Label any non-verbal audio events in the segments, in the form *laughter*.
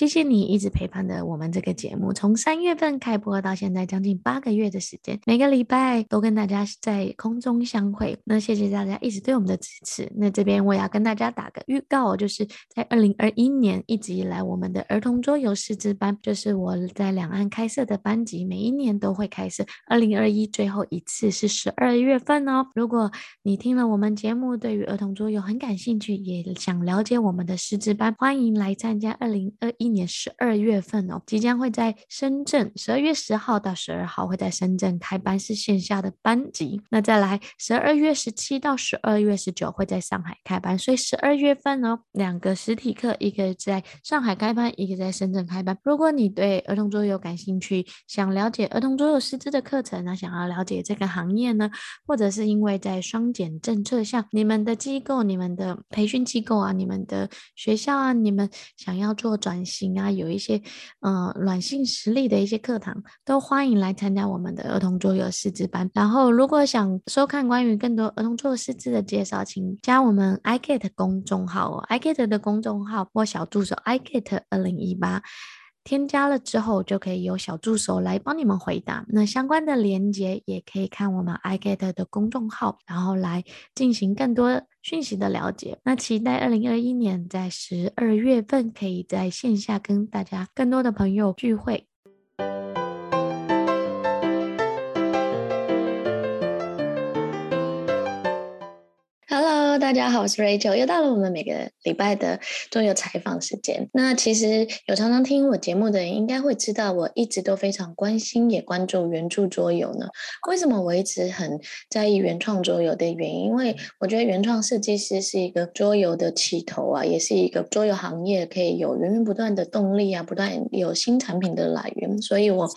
谢谢你一直陪伴着我们这个节目，从三月份开播到现在将近八个月的时间，每个礼拜都跟大家在空中相会。那谢谢大家一直对我们的支持。那这边我也要跟大家打个预告，就是在二零二一年一直以来，我们的儿童桌游师资班，就是我在两岸开设的班级，每一年都会开设。二零二一最后一次是十二月份哦。如果你听了我们节目，对于儿童桌游很感兴趣，也想了解我们的师资班，欢迎来参加二零二一年十二月份哦，即将会在深圳十二月十号到十二号会在深圳开班，是线下的班级。那再来十二月十七到十二月十九会在上海开班，所以十二月份哦，两个实体课，一个在上海开班，一个在深圳开班。如果你对儿童桌游感兴趣，想了解儿童桌游师资的课程呢，想要了解这个行业呢，或者是因为在双减政策下，你们的机构、你们的培训机构啊、你们的学校啊，你们想要做转行啊，有一些呃软性实力的一些课堂，都欢迎来参加我们的儿童桌游师资班。然后，如果想收看关于更多儿童桌游师资的介绍，请加我们 iGet 公众号哦，iGet 的公众号或小助手 iGet 二零一八。添加了之后，就可以有小助手来帮你们回答。那相关的连接也可以看我们 iGet 的公众号，然后来进行更多讯息的了解。那期待二零二一年在十二月份可以在线下跟大家更多的朋友聚会。Hello，大家好，我是 Rachel，又到了我们每个礼拜的桌游采访时间。那其实有常常听我节目的人，应该会知道，我一直都非常关心也关注原著桌游呢。为什么我一直很在意原创桌游的原因？因为我觉得原创设计师是一个桌游的起头啊，也是一个桌游行业可以有源源不断的动力啊，不断有新产品的来源。所以我。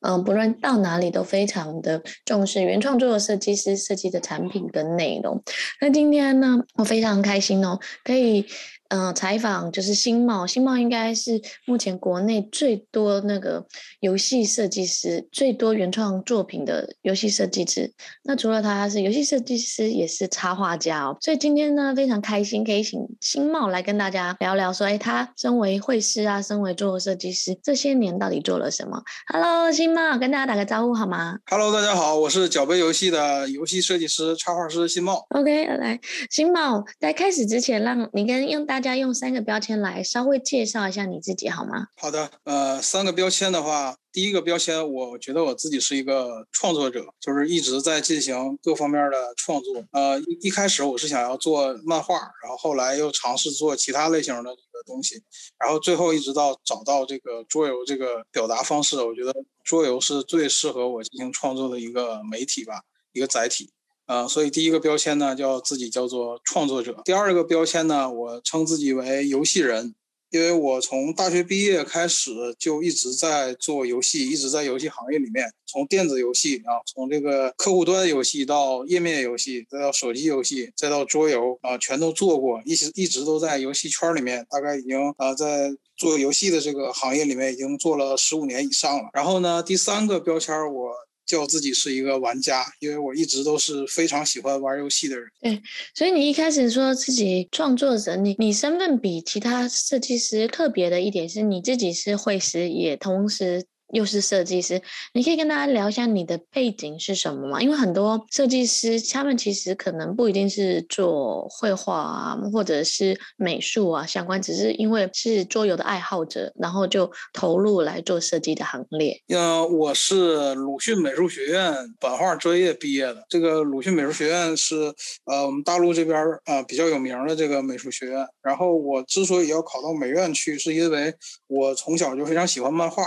嗯，不论到哪里都非常的重视原创作设计师设计的产品跟内容。那今天呢，我非常开心哦，可以。嗯、呃，采访就是新茂，新茂应该是目前国内最多那个游戏设计师、最多原创作品的游戏设计师。那除了他是游戏设计师，也是插画家哦。所以今天呢，非常开心可以请新茂来跟大家聊聊说，哎，他身为绘师啊，身为桌游设计师，这些年到底做了什么？Hello，新茂，跟大家打个招呼好吗？Hello，大家好，我是角杯游戏的游戏设计师、插画师新茂。OK，来，新茂，在开始之前，让你跟用大。大家用三个标签来稍微介绍一下你自己好吗？好的，呃，三个标签的话，第一个标签，我觉得我自己是一个创作者，就是一直在进行各方面的创作。呃，一开始我是想要做漫画，然后后来又尝试做其他类型的这个东西，然后最后一直到找到这个桌游这个表达方式，我觉得桌游是最适合我进行创作的一个媒体吧，一个载体。呃，所以第一个标签呢，叫自己叫做创作者。第二个标签呢，我称自己为游戏人，因为我从大学毕业开始就一直在做游戏，一直在游戏行业里面，从电子游戏啊，从这个客户端游戏到页面游戏，再到手机游戏，再到桌游啊，全都做过，一直一直都在游戏圈里面，大概已经啊在做游戏的这个行业里面已经做了十五年以上了。然后呢，第三个标签我。叫自己是一个玩家，因为我一直都是非常喜欢玩游戏的人。对，所以你一开始说自己创作者，你你身份比其他设计师特别的一点是你自己是会师，也同时。又是设计师，你可以跟大家聊一下你的背景是什么吗？因为很多设计师他们其实可能不一定是做绘画啊，或者是美术啊相关，只是因为是桌游的爱好者，然后就投入来做设计的行列。呃，我是鲁迅美术学院版画专业毕业的。这个鲁迅美术学院是呃我们大陆这边啊、呃、比较有名的这个美术学院。然后我之所以要考到美院去，是因为我从小就非常喜欢漫画。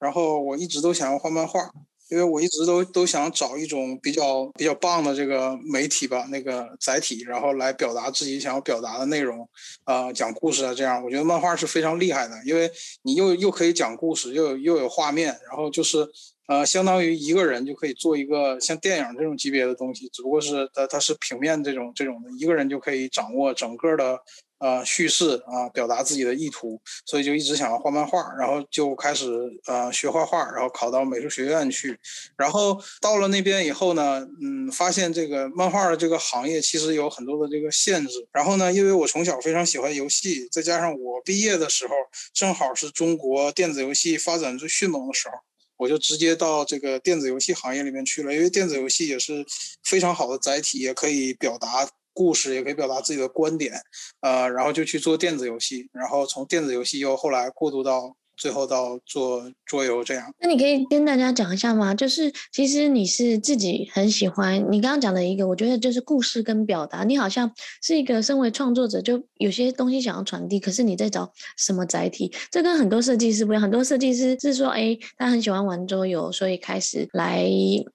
然后我一直都想要画漫画，因为我一直都都想找一种比较比较棒的这个媒体吧，那个载体，然后来表达自己想要表达的内容，啊、呃，讲故事啊，这样我觉得漫画是非常厉害的，因为你又又可以讲故事，又有又有画面，然后就是呃，相当于一个人就可以做一个像电影这种级别的东西，只不过是它它是平面这种这种的，一个人就可以掌握整个的。呃叙事啊，表达自己的意图，所以就一直想要画漫画，然后就开始呃学画画，然后考到美术学院去，然后到了那边以后呢，嗯，发现这个漫画的这个行业其实有很多的这个限制，然后呢，因为我从小非常喜欢游戏，再加上我毕业的时候正好是中国电子游戏发展最迅猛的时候。我就直接到这个电子游戏行业里面去了，因为电子游戏也是非常好的载体，也可以表达故事，也可以表达自己的观点，呃，然后就去做电子游戏，然后从电子游戏又后来过渡到。最后到做桌游这样，那你可以跟大家讲一下吗？就是其实你是自己很喜欢你刚刚讲的一个，我觉得就是故事跟表达。你好像是一个身为创作者，就有些东西想要传递，可是你在找什么载体？这跟很多设计师不一样。很多设计师是说，哎，他很喜欢玩桌游，所以开始来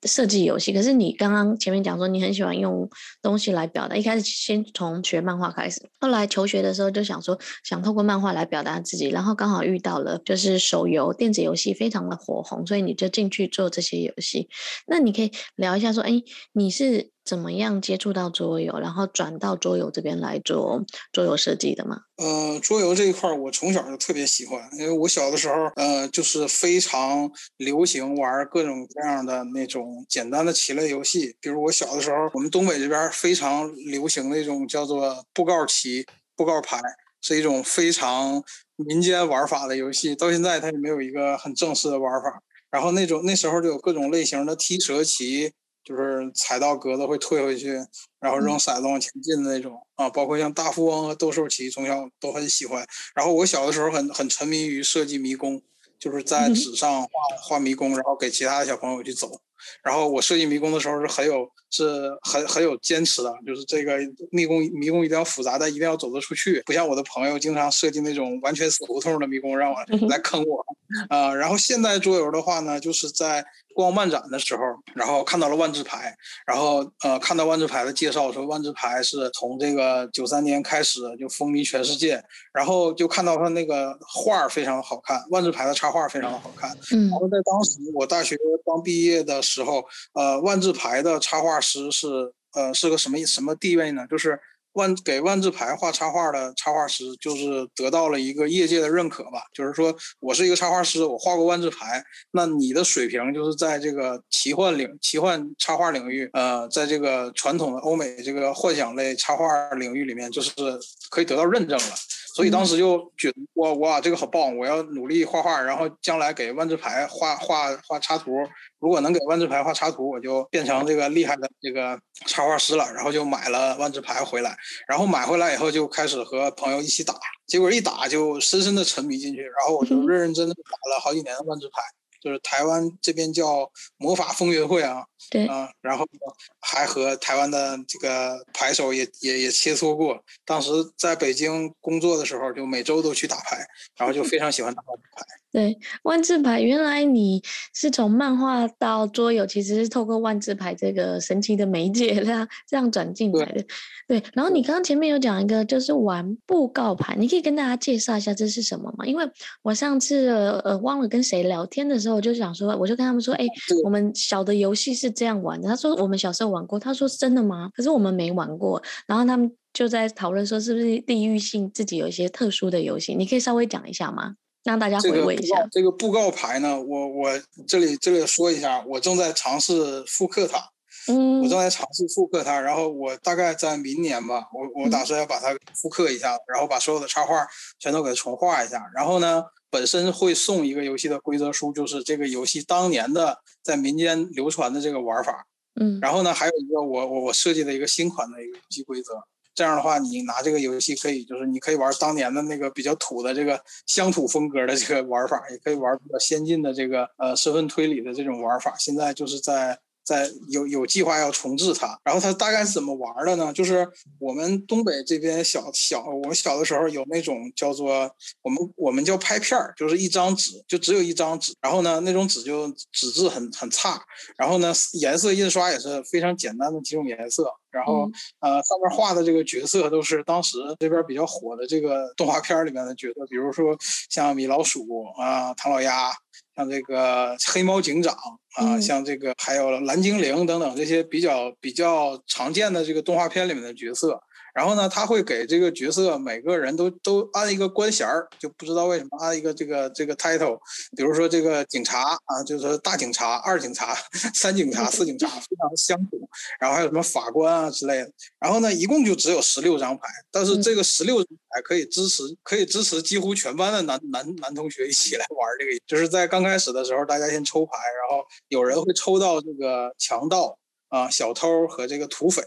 设计游戏。可是你刚刚前面讲说，你很喜欢用东西来表达。一开始先从学漫画开始，后来求学的时候就想说，想透过漫画来表达自己，然后刚好遇到了就。就是手游电子游戏非常的火红，所以你就进去做这些游戏。那你可以聊一下说，哎，你是怎么样接触到桌游，然后转到桌游这边来做桌游设计的吗？呃，桌游这一块我从小就特别喜欢，因为我小的时候，呃，就是非常流行玩各种各样的那种简单的棋类游戏。比如我小的时候，我们东北这边非常流行的一种叫做布告棋、布告牌，是一种非常。民间玩法的游戏到现在它也没有一个很正式的玩法。然后那种那时候就有各种类型的踢蛇棋，就是踩到格子会退回去，然后扔骰子往前进的那种啊。包括像大富翁和斗兽棋，从小都很喜欢。然后我小的时候很很沉迷于设计迷宫，就是在纸上画画迷宫，然后给其他的小朋友去走。然后我设计迷宫的时候是很有是很很有坚持的，就是这个迷宫迷宫一定要复杂，但一定要走得出去，不像我的朋友经常设计那种完全死胡同的迷宫让我来坑我啊。然后现代桌游的话呢，就是在。逛漫展的时候，然后看到了万智牌，然后呃看到万智牌的介绍说万智牌是从这个九三年开始就风靡全世界，然后就看到他那个画非常好看，万智牌的插画非常的好看。嗯，然后在当时我大学刚毕业的时候，呃万智牌的插画师是呃是个什么什么地位呢？就是。万给万智牌画插画的插画师，就是得到了一个业界的认可吧。就是说我是一个插画师，我画过万智牌，那你的水平就是在这个奇幻领奇幻插画领域，呃，在这个传统的欧美这个幻想类插画领域里面，就是可以得到认证了。所以当时就觉得哇哇，这个好棒！我要努力画画，然后将来给万智牌画画画插图。如果能给万智牌画插图，我就变成这个厉害的这个插画师了。然后就买了万智牌回来，然后买回来以后就开始和朋友一起打，结果一打就深深的沉迷进去，然后我就认认真真的打了好几年的万智牌。就是台湾这边叫魔法风云会啊，对啊，然后还和台湾的这个牌手也也也切磋过。当时在北京工作的时候，就每周都去打牌，然后就非常喜欢打万智牌。对，万字牌，原来你是从漫画到桌游，其实是透过万字牌这个神奇的媒介，这样这样转进来的。对，然后你刚刚前面有讲一个，就是玩布告牌，你可以跟大家介绍一下这是什么吗？因为我上次呃忘了跟谁聊天的时候，我就想说，我就跟他们说，哎，我们小的游戏是这样玩的。他说我们小时候玩过，他说真的吗？可是我们没玩过。然后他们就在讨论说，是不是地域性自己有一些特殊的游戏？你可以稍微讲一下吗？让大家回味一下。这个布告牌呢，我我这里这里说一下，我正在尝试复刻它。嗯，我正在尝试复刻它，然后我大概在明年吧，我我打算要把它复刻一下，然后把所有的插画全都给它重画一下。然后呢，本身会送一个游戏的规则书，就是这个游戏当年的在民间流传的这个玩法。嗯，然后呢，还有一个我我我设计的一个新款的一个游戏规则。这样的话，你拿这个游戏可以，就是你可以玩当年的那个比较土的这个乡土风格的这个玩法，也可以玩比较先进的这个呃身份推理的这种玩法。现在就是在。在有有计划要重置它，然后它大概是怎么玩的呢？就是我们东北这边小小，我小的时候有那种叫做我们我们叫拍片儿，就是一张纸，就只有一张纸，然后呢那种纸就纸质很很差，然后呢颜色印刷也是非常简单的几种颜色，然后呃上面画的这个角色都是当时这边比较火的这个动画片里面的角色，比如说像米老鼠啊、唐老鸭。像这个黑猫警长啊，像这个还有蓝精灵等等这些比较比较常见的这个动画片里面的角色，然后呢，他会给这个角色每个人都都安一个官衔儿，就不知道为什么安一个这个这个 title，比如说这个警察啊，就是大警察、二警察、*laughs* 三警察、四警察，非常的相同。然后还有什么法官啊之类的。然后呢，一共就只有十六张牌，但是这个十六张牌可以支持可以支持几乎全班的男男男同学一起来玩这个，就是在刚开始的时候，大家先抽牌，然后有人会抽到这个强盗。啊，小偷和这个土匪，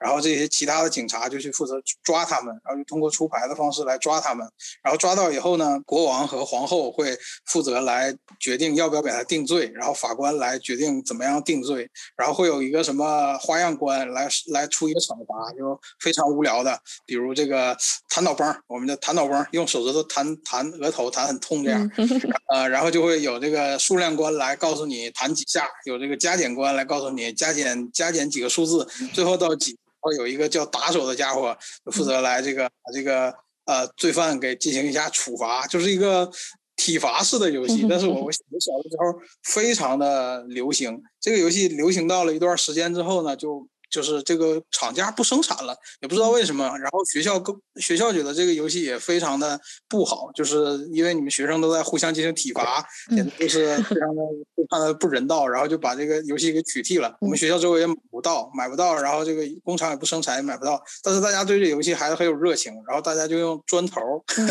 然后这些其他的警察就去负责抓他们，然后就通过出牌的方式来抓他们，然后抓到以后呢，国王和皇后会负责来决定要不要给他定罪，然后法官来决定怎么样定罪，然后会有一个什么花样官来来出一个惩罚，就非常无聊的，比如这个弹脑崩，我们的弹脑崩，用手指头弹弹额头弹很痛这样，*laughs* 呃，然后就会有这个数量官来告诉你弹几下，有这个加减官来告诉你加减。加减几个数字，最后到几，然后有一个叫打手的家伙负责来这个把这个呃罪犯给进行一下处罚，就是一个体罚式的游戏。但是我我小的时候非常的流行，这个游戏流行到了一段时间之后呢，就。就是这个厂家不生产了，也不知道为什么。然后学校更学校觉得这个游戏也非常的不好，就是因为你们学生都在互相进行体罚，简直就是非常的非常的不人道。然后就把这个游戏给取缔了。我们学校周围也买不到，买不到。然后这个工厂也不生产，也买不到。但是大家对这个游戏还是很有热情。然后大家就用砖头，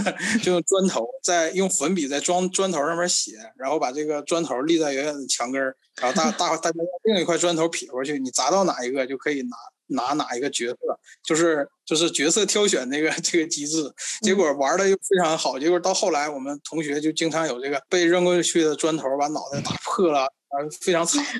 *laughs* 就用砖头在用粉笔在砖砖头上面写，然后把这个砖头立在远远的墙根儿。然后大大大家用另一块砖头撇过去，你砸到哪一个就可以拿拿哪一个角色，就是就是角色挑选那个 *laughs* 这个机制。结果玩的又非常好，结果到后来我们同学就经常有这个被扔过去的砖头把脑袋打破了，啊，非常惨。*laughs*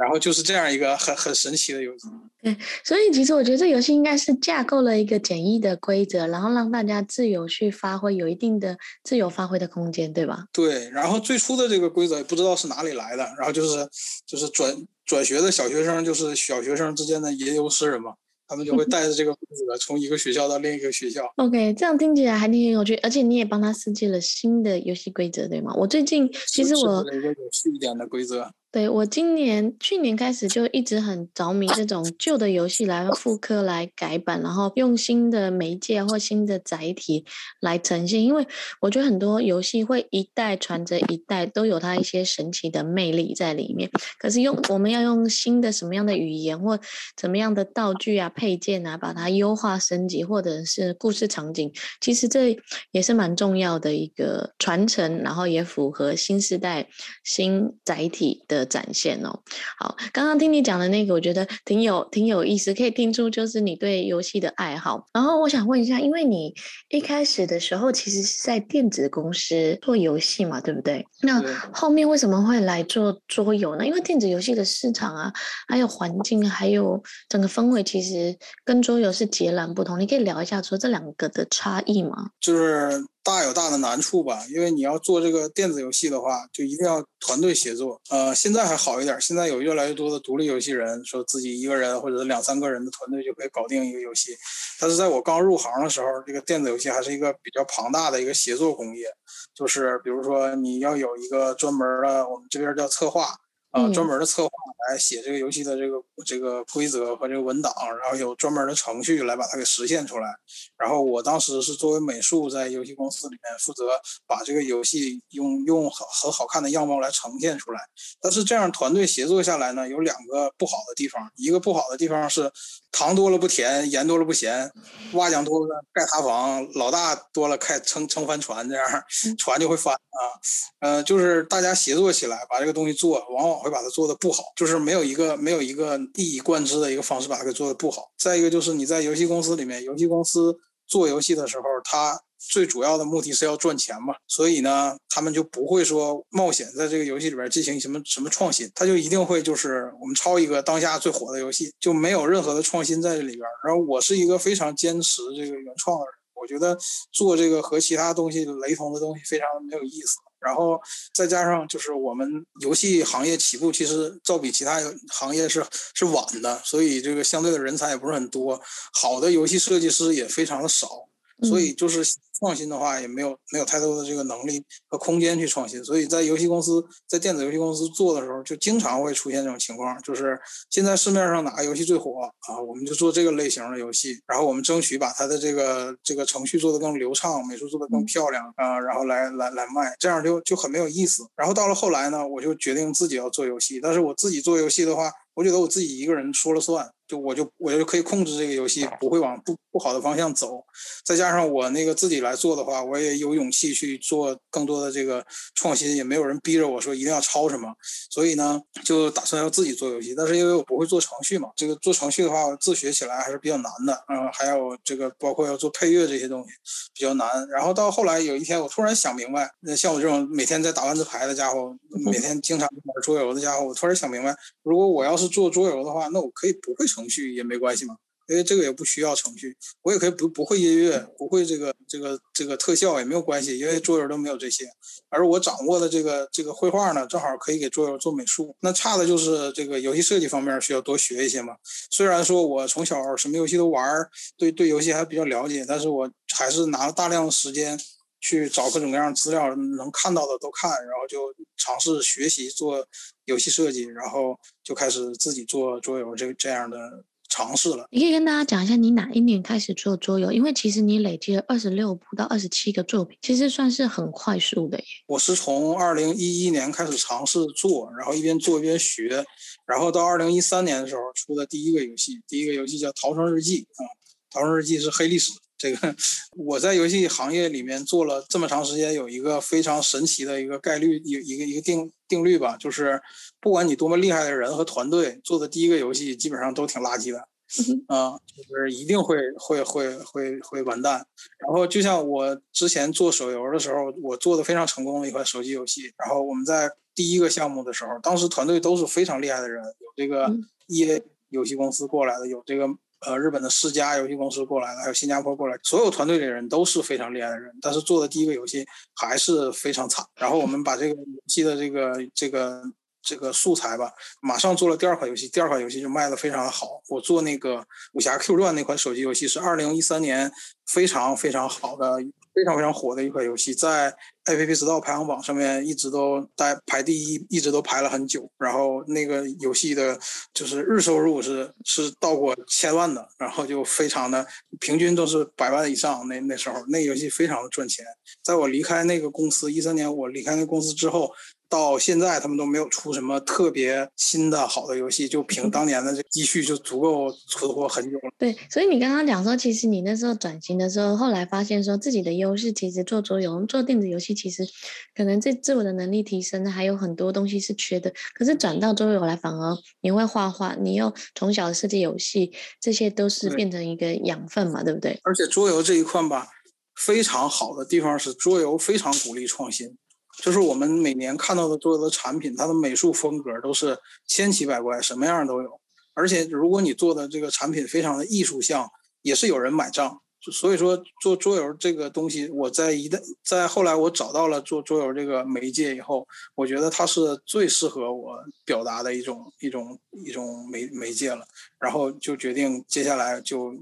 然后就是这样一个很很神奇的游戏。对，所以其实我觉得这游戏应该是架构了一个简易的规则，然后让大家自由去发挥，有一定的自由发挥的空间，对吧？对。然后最初的这个规则也不知道是哪里来的，然后就是就是转转学的小学生，就是小学生之间的吟游诗人嘛。他们就会带着这个规则从一个学校到另一个学校。OK，这样听起来还挺有趣，而且你也帮他设计了新的游戏规则，对吗？我最近其实我一个有趣一点的规则。对，我今年去年开始就一直很着迷这种旧的游戏来复刻来改版，然后用新的媒介或新的载体来呈现，因为我觉得很多游戏会一代传着一代，都有它一些神奇的魅力在里面。可是用我们要用新的什么样的语言或怎么样的道具啊、配件啊，把它优化升级，或者是故事场景，其实这也是蛮重要的一个传承，然后也符合新时代新载体的。的展现哦，好，刚刚听你讲的那个，我觉得挺有挺有意思，可以听出就是你对游戏的爱好。然后我想问一下，因为你一开始的时候其实是在电子公司做游戏嘛，对不对？那后面为什么会来做桌游呢？因为电子游戏的市场啊，还有环境，还有整个氛围，其实跟桌游是截然不同。你可以聊一下说这两个的差异吗？就是。大有大的难处吧，因为你要做这个电子游戏的话，就一定要团队协作。呃，现在还好一点，现在有越来越多的独立游戏人，说自己一个人或者两三个人的团队就可以搞定一个游戏。但是在我刚入行的时候，这个电子游戏还是一个比较庞大的一个协作工业，就是比如说你要有一个专门的，我们这边叫策划。啊，专门的策划来写这个游戏的这个这个规则和这个文档，然后有专门的程序来把它给实现出来。然后我当时是作为美术在游戏公司里面负责把这个游戏用用很很好看的样貌来呈现出来。但是这样团队协作下来呢，有两个不好的地方。一个不好的地方是糖多了不甜，盐多了不咸，瓦匠多了盖塌房，老大多了开撑撑翻船，这样 *laughs* 船就会翻啊。呃，就是大家协作起来把这个东西做，往往。会把它做的不好，就是没有一个没有一个一以贯之的一个方式把它给做的不好。再一个就是你在游戏公司里面，游戏公司做游戏的时候，它最主要的目的是要赚钱嘛，所以呢，他们就不会说冒险在这个游戏里边进行什么什么创新，他就一定会就是我们抄一个当下最火的游戏，就没有任何的创新在这里边。然后我是一个非常坚持这个原创的人，我觉得做这个和其他东西雷同的东西非常没有意思。然后再加上就是我们游戏行业起步其实照比其他行业是是晚的，所以这个相对的人才也不是很多，好的游戏设计师也非常的少。所以就是创新的话，也没有没有太多的这个能力和空间去创新。所以在游戏公司，在电子游戏公司做的时候，就经常会出现这种情况，就是现在市面上哪个游戏最火啊，我们就做这个类型的游戏，然后我们争取把它的这个这个程序做得更流畅，美术做得更漂亮啊，然后来来来卖，这样就就很没有意思。然后到了后来呢，我就决定自己要做游戏，但是我自己做游戏的话，我觉得我自己一个人说了算。就我就我就可以控制这个游戏，不会往不不好的方向走。再加上我那个自己来做的话，我也有勇气去做更多的这个创新，也没有人逼着我说一定要抄什么。所以呢，就打算要自己做游戏。但是因为我不会做程序嘛，这个做程序的话，自学起来还是比较难的。嗯，还有这个包括要做配乐这些东西比较难。然后到后来有一天，我突然想明白，那像我这种每天在打万字牌的家伙，每天经常玩桌游的家伙，我突然想明白，如果我要是做桌游的话，那我可以不会程序也没关系嘛，因为这个也不需要程序，我也可以不不会音乐，不会这个这个这个特效也没有关系，因为桌游都没有这些，而我掌握的这个这个绘画呢，正好可以给桌游做美术。那差的就是这个游戏设计方面需要多学一些嘛。虽然说我从小什么游戏都玩，对对游戏还比较了解，但是我还是拿了大量的时间去找各种各样的资料，能看到的都看，然后就尝试学习做游戏设计，然后就开始自己做桌游这这样的尝试了。你可以跟大家讲一下你哪一年开始做桌游？因为其实你累积了二十六部到二十七个作品，其实算是很快速的耶。我是从二零一一年开始尝试做，然后一边做一边学，然后到二零一三年的时候出的第一个游戏，第一个游戏叫《逃生日记》啊，《逃生日记》是黑历史。这个我在游戏行业里面做了这么长时间，有一个非常神奇的一个概率，一一个一个定定律吧，就是不管你多么厉害的人和团队做的第一个游戏，基本上都挺垃圾的，啊，就是一定会会会会会完蛋。然后就像我之前做手游的时候，我做的非常成功的一款手机游戏，然后我们在第一个项目的时候，当时团队都是非常厉害的人，有这个 EA 游戏公司过来的，有这个。呃，日本的四家游戏公司过来了，还有新加坡过来，所有团队的人都是非常厉害的人，但是做的第一个游戏还是非常惨。然后我们把这个游戏的这个这个这个素材吧，马上做了第二款游戏，第二款游戏就卖的非常好。我做那个武侠 Q 传那款手机游戏是二零一三年非常非常好的。非常非常火的一款游戏，在 App Store 排行榜上面一直都在排第一，一直都排了很久。然后那个游戏的，就是日收入是是到过千万的，然后就非常的平均都是百万以上。那那时候那游戏非常的赚钱。在我离开那个公司一三年，我离开那公司之后。到现在，他们都没有出什么特别新的好的游戏，就凭当年的这积蓄就足够存活很久了。对，所以你刚刚讲说，其实你那时候转型的时候，后来发现说自己的优势其实做桌游、做电子游戏，其实可能这自我的能力提升还有很多东西是缺的。可是转到桌游来，反而你会画画，你又从小设计游戏，这些都是变成一个养分嘛，对，对不对？而且桌游这一块吧，非常好的地方是桌游非常鼓励创新。就是我们每年看到的所有的产品，它的美术风格都是千奇百怪，什么样都有。而且如果你做的这个产品非常的艺术向，也是有人买账。所以说做桌游这个东西，我在一旦在后来我找到了做桌游这个媒介以后，我觉得它是最适合我表达的一种一种一种媒媒介了。然后就决定接下来就。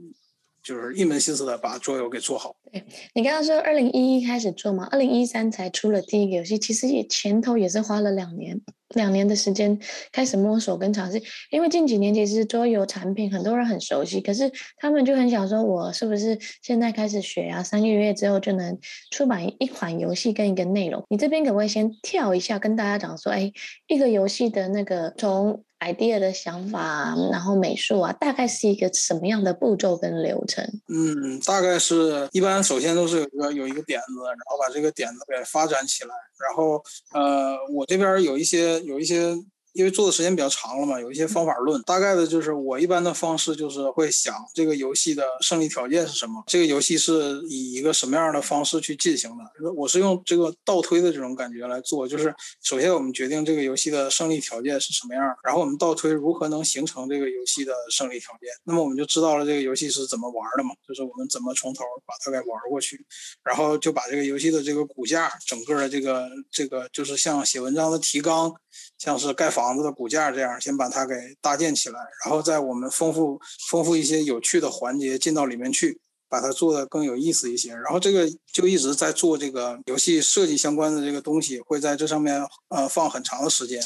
就是一门心思的把桌游给做好。对，你刚刚说二零一一开始做嘛，二零一三才出了第一个游戏，其实也前头也是花了两年，两年的时间开始摸索跟尝试。因为近几年其实桌游产品很多人很熟悉，可是他们就很想说，我是不是现在开始学啊？三个月之后就能出版一款游戏跟一个内容？你这边可不可以先跳一下，跟大家讲说，哎，一个游戏的那个从。Idea 的想法，然后美术啊，大概是一个什么样的步骤跟流程？嗯，大概是一般，首先都是有一个有一个点子，然后把这个点子给发展起来，然后呃，我这边有一些有一些。因为做的时间比较长了嘛，有一些方法论。大概的就是我一般的方式就是会想这个游戏的胜利条件是什么，这个游戏是以一个什么样的方式去进行的。我是用这个倒推的这种感觉来做，就是首先我们决定这个游戏的胜利条件是什么样，然后我们倒推如何能形成这个游戏的胜利条件。那么我们就知道了这个游戏是怎么玩的嘛，就是我们怎么从头把它给玩过去，然后就把这个游戏的这个骨架，整个的这个这个就是像写文章的提纲。像是盖房房子的骨架这样，先把它给搭建起来，然后在我们丰富丰富一些有趣的环节进到里面去，把它做得更有意思一些。然后这个就一直在做这个游戏设计相关的这个东西，会在这上面呃放很长的时间。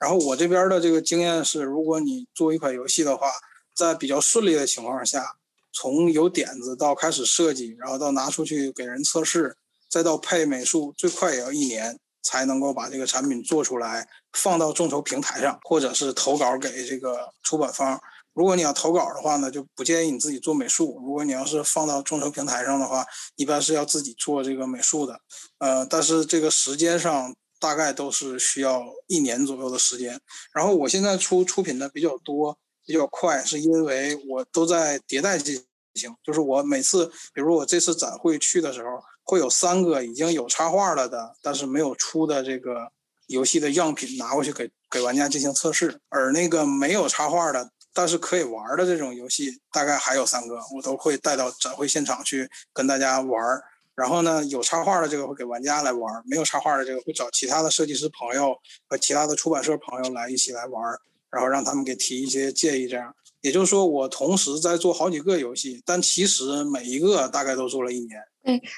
然后我这边的这个经验是，如果你做一款游戏的话，在比较顺利的情况下，从有点子到开始设计，然后到拿出去给人测试，再到配美术，最快也要一年才能够把这个产品做出来，放到众筹平台上，或者是投稿给这个出版方。如果你要投稿的话呢，就不建议你自己做美术。如果你要是放到众筹平台上的话，一般是要自己做这个美术的。呃，但是这个时间上大概都是需要一年左右的时间。然后我现在出出品的比较多，比较快，是因为我都在迭代进行。就是我每次，比如我这次展会去的时候，会有三个已经有插画了的，但是没有出的这个游戏的样品拿过去给给玩家进行测试，而那个没有插画的。但是可以玩的这种游戏大概还有三个，我都会带到展会现场去跟大家玩。然后呢，有插画的这个会给玩家来玩，没有插画的这个会找其他的设计师朋友和其他的出版社朋友来一起来玩，然后让他们给提一些建议。这样，也就是说，我同时在做好几个游戏，但其实每一个大概都做了一年。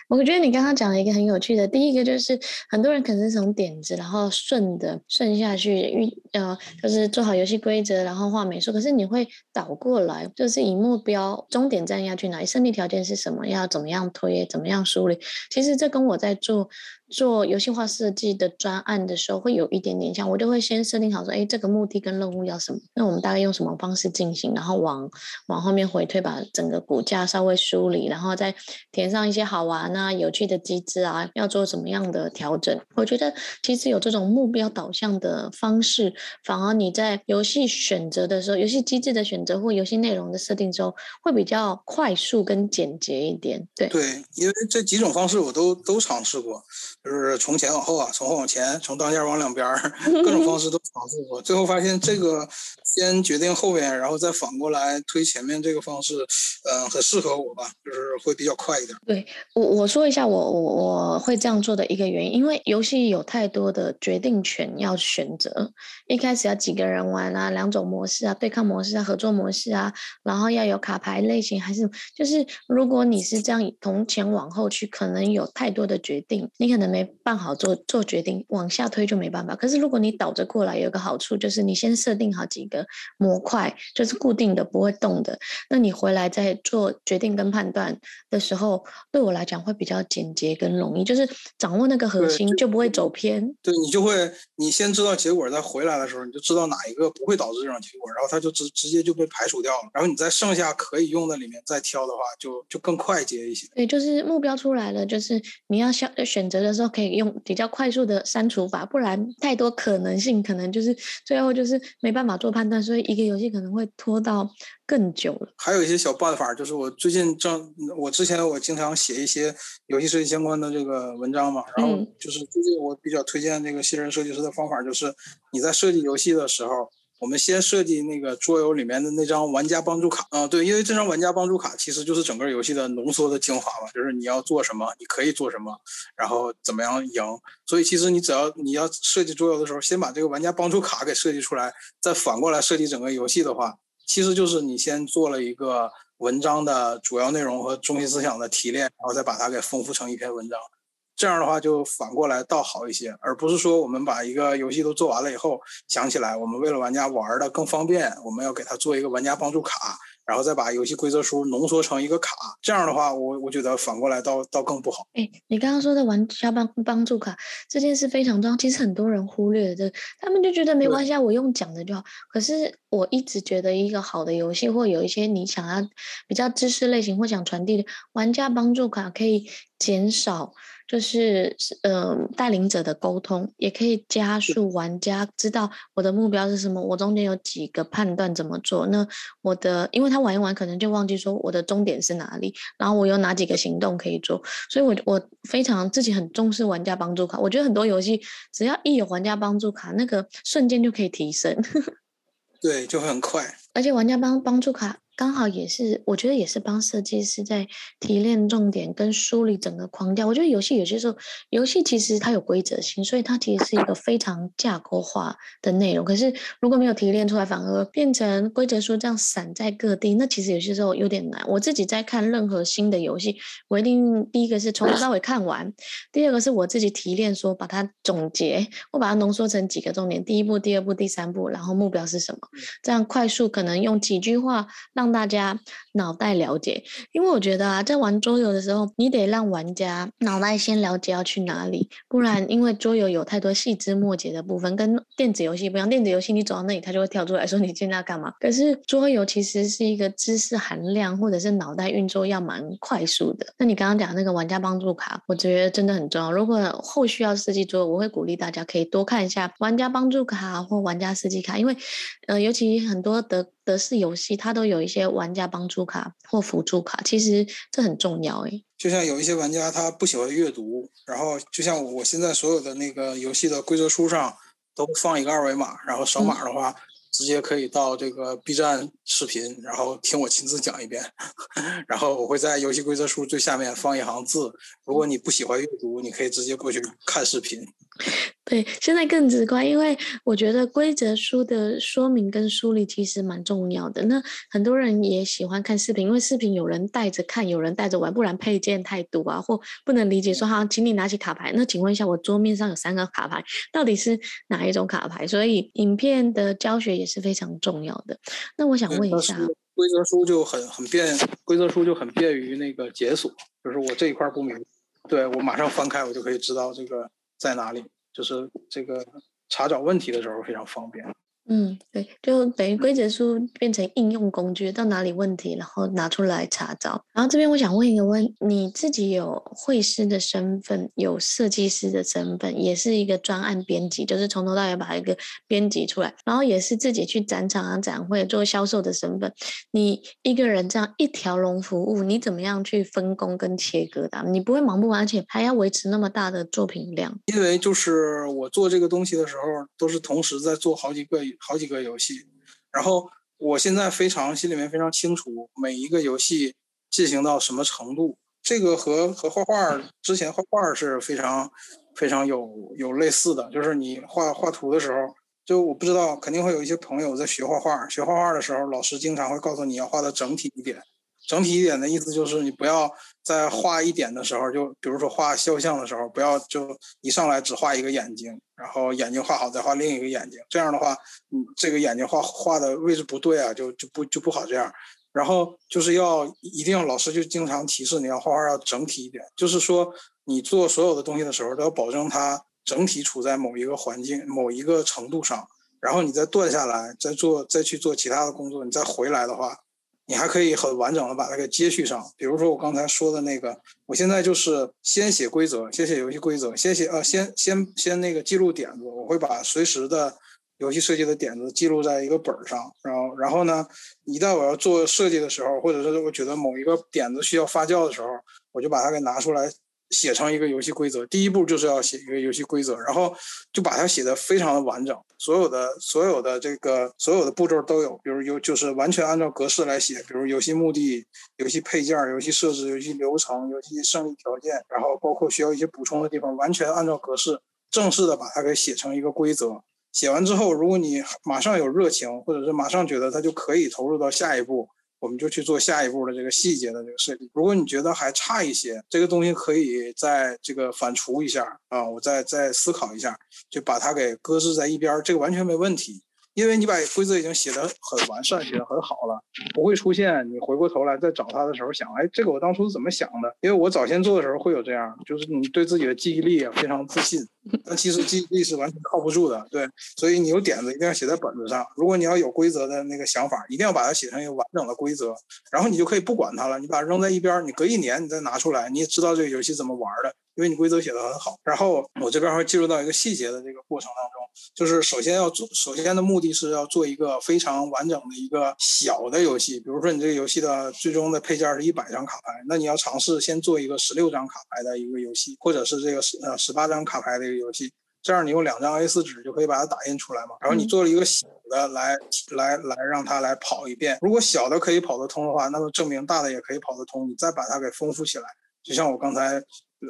我觉得你刚刚讲了一个很有趣的，第一个就是很多人可能是从点子，然后顺的顺下去，运呃，就是做好游戏规则，然后画美术。可是你会倒过来，就是以目标终点站要去哪里，胜利条件是什么，要怎么样推，怎么样梳理。其实这跟我在做。做游戏化设计的专案的时候，会有一点点像，我就会先设定好说，哎，这个目的跟任务要什么，那我们大概用什么方式进行，然后往往后面回推，把整个骨架稍微梳理，然后再填上一些好玩啊、有趣的机制啊，要做什么样的调整。我觉得其实有这种目标导向的方式，反而你在游戏选择的时候，游戏机制的选择或游戏内容的设定之后，会比较快速跟简洁一点。对对，因为这几种方式我都都尝试过。就是从前往后啊，从后往前，从当间往两边儿，*laughs* 各种方式都尝试过，最后发现这个先决定后边，然后再反过来推前面这个方式，嗯、呃，很适合我吧，就是会比较快一点。对，我我说一下我我我会这样做的一个原因，因为游戏有太多的决定权要选择，一开始要几个人玩啊，两种模式啊，对抗模式啊，合作模式啊，然后要有卡牌类型，还是就是如果你是这样从前往后去，可能有太多的决定，你可能。没办好做做决定，往下推就没办法。可是如果你倒着过来，有个好处就是你先设定好几个模块，就是固定的不会动的。那你回来再做决定跟判断的时候，对我来讲会比较简洁跟容易，就是掌握那个核心就不会走偏。对，你就会你先知道结果，再回来的时候你就知道哪一个不会导致这种结果，然后它就直直接就被排除掉了。然后你在剩下可以用的里面再挑的话，就就更快捷一些。对，就是目标出来了，就是你要选选择的时候。可以用比较快速的删除法，不然太多可能性，可能就是最后就是没办法做判断，所以一个游戏可能会拖到更久了。还有一些小办法，就是我最近正，我之前我经常写一些游戏设计相关的这个文章嘛，然后就是最近我比较推荐这个新人设计师的方法，就是你在设计游戏的时候。我们先设计那个桌游里面的那张玩家帮助卡啊，对，因为这张玩家帮助卡其实就是整个游戏的浓缩的精华嘛，就是你要做什么，你可以做什么，然后怎么样赢。所以其实你只要你要设计桌游的时候，先把这个玩家帮助卡给设计出来，再反过来设计整个游戏的话，其实就是你先做了一个文章的主要内容和中心思想的提炼，然后再把它给丰富成一篇文章。这样的话就反过来倒好一些，而不是说我们把一个游戏都做完了以后，想起来我们为了玩家玩的更方便，我们要给他做一个玩家帮助卡，然后再把游戏规则书浓缩成一个卡。这样的话，我我觉得反过来倒倒更不好。哎，你刚刚说的玩家帮帮助卡这件事非常重要，其实很多人忽略了这，他们就觉得没关系，我用讲的就好。可是我一直觉得一个好的游戏，或有一些你想要比较知识类型或想传递的玩家帮助卡，可以减少。就是，嗯、呃，带领者的沟通也可以加速玩家知道我的目标是什么，我中间有几个判断怎么做。那我的，因为他玩一玩可能就忘记说我的终点是哪里，然后我有哪几个行动可以做。所以我我非常自己很重视玩家帮助卡。我觉得很多游戏只要一有玩家帮助卡，那个瞬间就可以提升。*laughs* 对，就会很快。而且玩家帮帮助卡。刚好也是，我觉得也是帮设计师在提炼重点跟梳理整个框架。我觉得游戏有些时候，游戏其实它有规则性，所以它其实是一个非常架构化的内容。可是如果没有提炼出来，反而变成规则书这样散在各地，那其实有些时候有点难。我自己在看任何新的游戏，我一定第一个是从头到尾看完，第二个是我自己提炼说把它总结，我把它浓缩成几个重点，第一步、第二步、第三步，然后目标是什么，这样快速可能用几句话让大家脑袋了解。因为我觉得啊，在玩桌游的时候，你得让玩家脑袋先了解要去哪里，不然因为桌游有太多细枝末节的部分，跟电子游戏不一样。电子游戏你走到那里，它就会跳出来说你现在干嘛。可是桌游其实是一个知识含量或者是脑袋运作要蛮快速的。那你刚刚讲那个玩家帮助卡，我觉得真的很重要。如果后续要设计桌游，我会鼓励大家可以多看一下玩家帮助卡或玩家设计卡，因为呃，尤其很多德德式游戏，它都有一些玩家帮助卡或辅助卡，其实这很重要诶。就像有一些玩家他不喜欢阅读，然后就像我现在所有的那个游戏的规则书上都放一个二维码，然后扫码的话。直接可以到这个 B 站视频，然后听我亲自讲一遍，*laughs* 然后我会在游戏规则书最下面放一行字。如果你不喜欢阅读，你可以直接过去看视频。对，现在更直观，因为我觉得规则书的说明跟梳理其实蛮重要的。那很多人也喜欢看视频，因为视频有人带着看，有人带着玩，不然配件太多啊，或不能理解说好，请你拿起卡牌。那请问一下，我桌面上有三个卡牌，到底是哪一种卡牌？所以影片的教学也是非常重要的。那我想一下，规则书就很很便，规则书就很便于那个解锁，就是我这一块不明，对，我马上翻开，我就可以知道这个在哪里。就是这个查找问题的时候非常方便。嗯，对，就等于规则书变成应用工具，到哪里问题，然后拿出来查找。然后这边我想问一个问，你自己有绘师的身份，有设计师的身份，也是一个专案编辑，就是从头到尾把一个编辑出来，然后也是自己去展场啊、展会做销售的身份。你一个人这样一条龙服务，你怎么样去分工跟切割的？你不会忙不完，而且还要维持那么大的作品量。因为就是我做这个东西的时候，都是同时在做好几个。好几个游戏，然后我现在非常心里面非常清楚每一个游戏进行到什么程度，这个和和画画之前画画是非常非常有有类似的，就是你画画图的时候，就我不知道肯定会有一些朋友在学画画，学画画的时候，老师经常会告诉你要画的整体一点。整体一点的意思就是，你不要在画一点的时候，就比如说画肖像的时候，不要就一上来只画一个眼睛，然后眼睛画好再画另一个眼睛，这样的话，嗯，这个眼睛画画的位置不对啊，就就不就不好这样。然后就是要一定老师就经常提示你要画画要整体一点，就是说你做所有的东西的时候都要保证它整体处在某一个环境某一个程度上，然后你再断下来再做再去做其他的工作，你再回来的话。你还可以很完整的把它给接续上，比如说我刚才说的那个，我现在就是先写规则，先写游戏规则，先写呃，先先先那个记录点子，我会把随时的游戏设计的点子记录在一个本儿上，然后然后呢，一旦我要做设计的时候，或者是我觉得某一个点子需要发酵的时候，我就把它给拿出来。写成一个游戏规则，第一步就是要写一个游戏规则，然后就把它写得非常的完整，所有的所有的这个所有的步骤都有，比如有就是完全按照格式来写，比如游戏目的、游戏配件、游戏设置、游戏流程、游戏胜利条件，然后包括需要一些补充的地方，完全按照格式正式的把它给写成一个规则。写完之后，如果你马上有热情，或者是马上觉得它就可以投入到下一步。我们就去做下一步的这个细节的这个设计。如果你觉得还差一些，这个东西可以再这个反刍一下啊，我再再思考一下，就把它给搁置在一边，这个完全没问题。因为你把规则已经写得很完善，写得很好了，不会出现你回过头来再找他的时候想，哎，这个我当初是怎么想的？因为我早先做的时候会有这样，就是你对自己的记忆力啊非常自信，但其实记忆力是完全靠不住的。对，所以你有点子一定要写在本子上。如果你要有规则的那个想法，一定要把它写成一个完整的规则，然后你就可以不管它了，你把它扔在一边，你隔一年你再拿出来，你也知道这个游戏怎么玩的。因为你规则写得很好，然后我这边会进入到一个细节的这个过程当中，就是首先要做，首先的目的是要做一个非常完整的一个小的游戏。比如说你这个游戏的最终的配件是一百张卡牌，那你要尝试先做一个十六张卡牌的一个游戏，或者是这个十呃十八张卡牌的一个游戏，这样你用两张 A4 纸就可以把它打印出来嘛。然后你做了一个小的的来来来让它来跑一遍。如果小的可以跑得通的话，那么证明大的也可以跑得通。你再把它给丰富起来，就像我刚才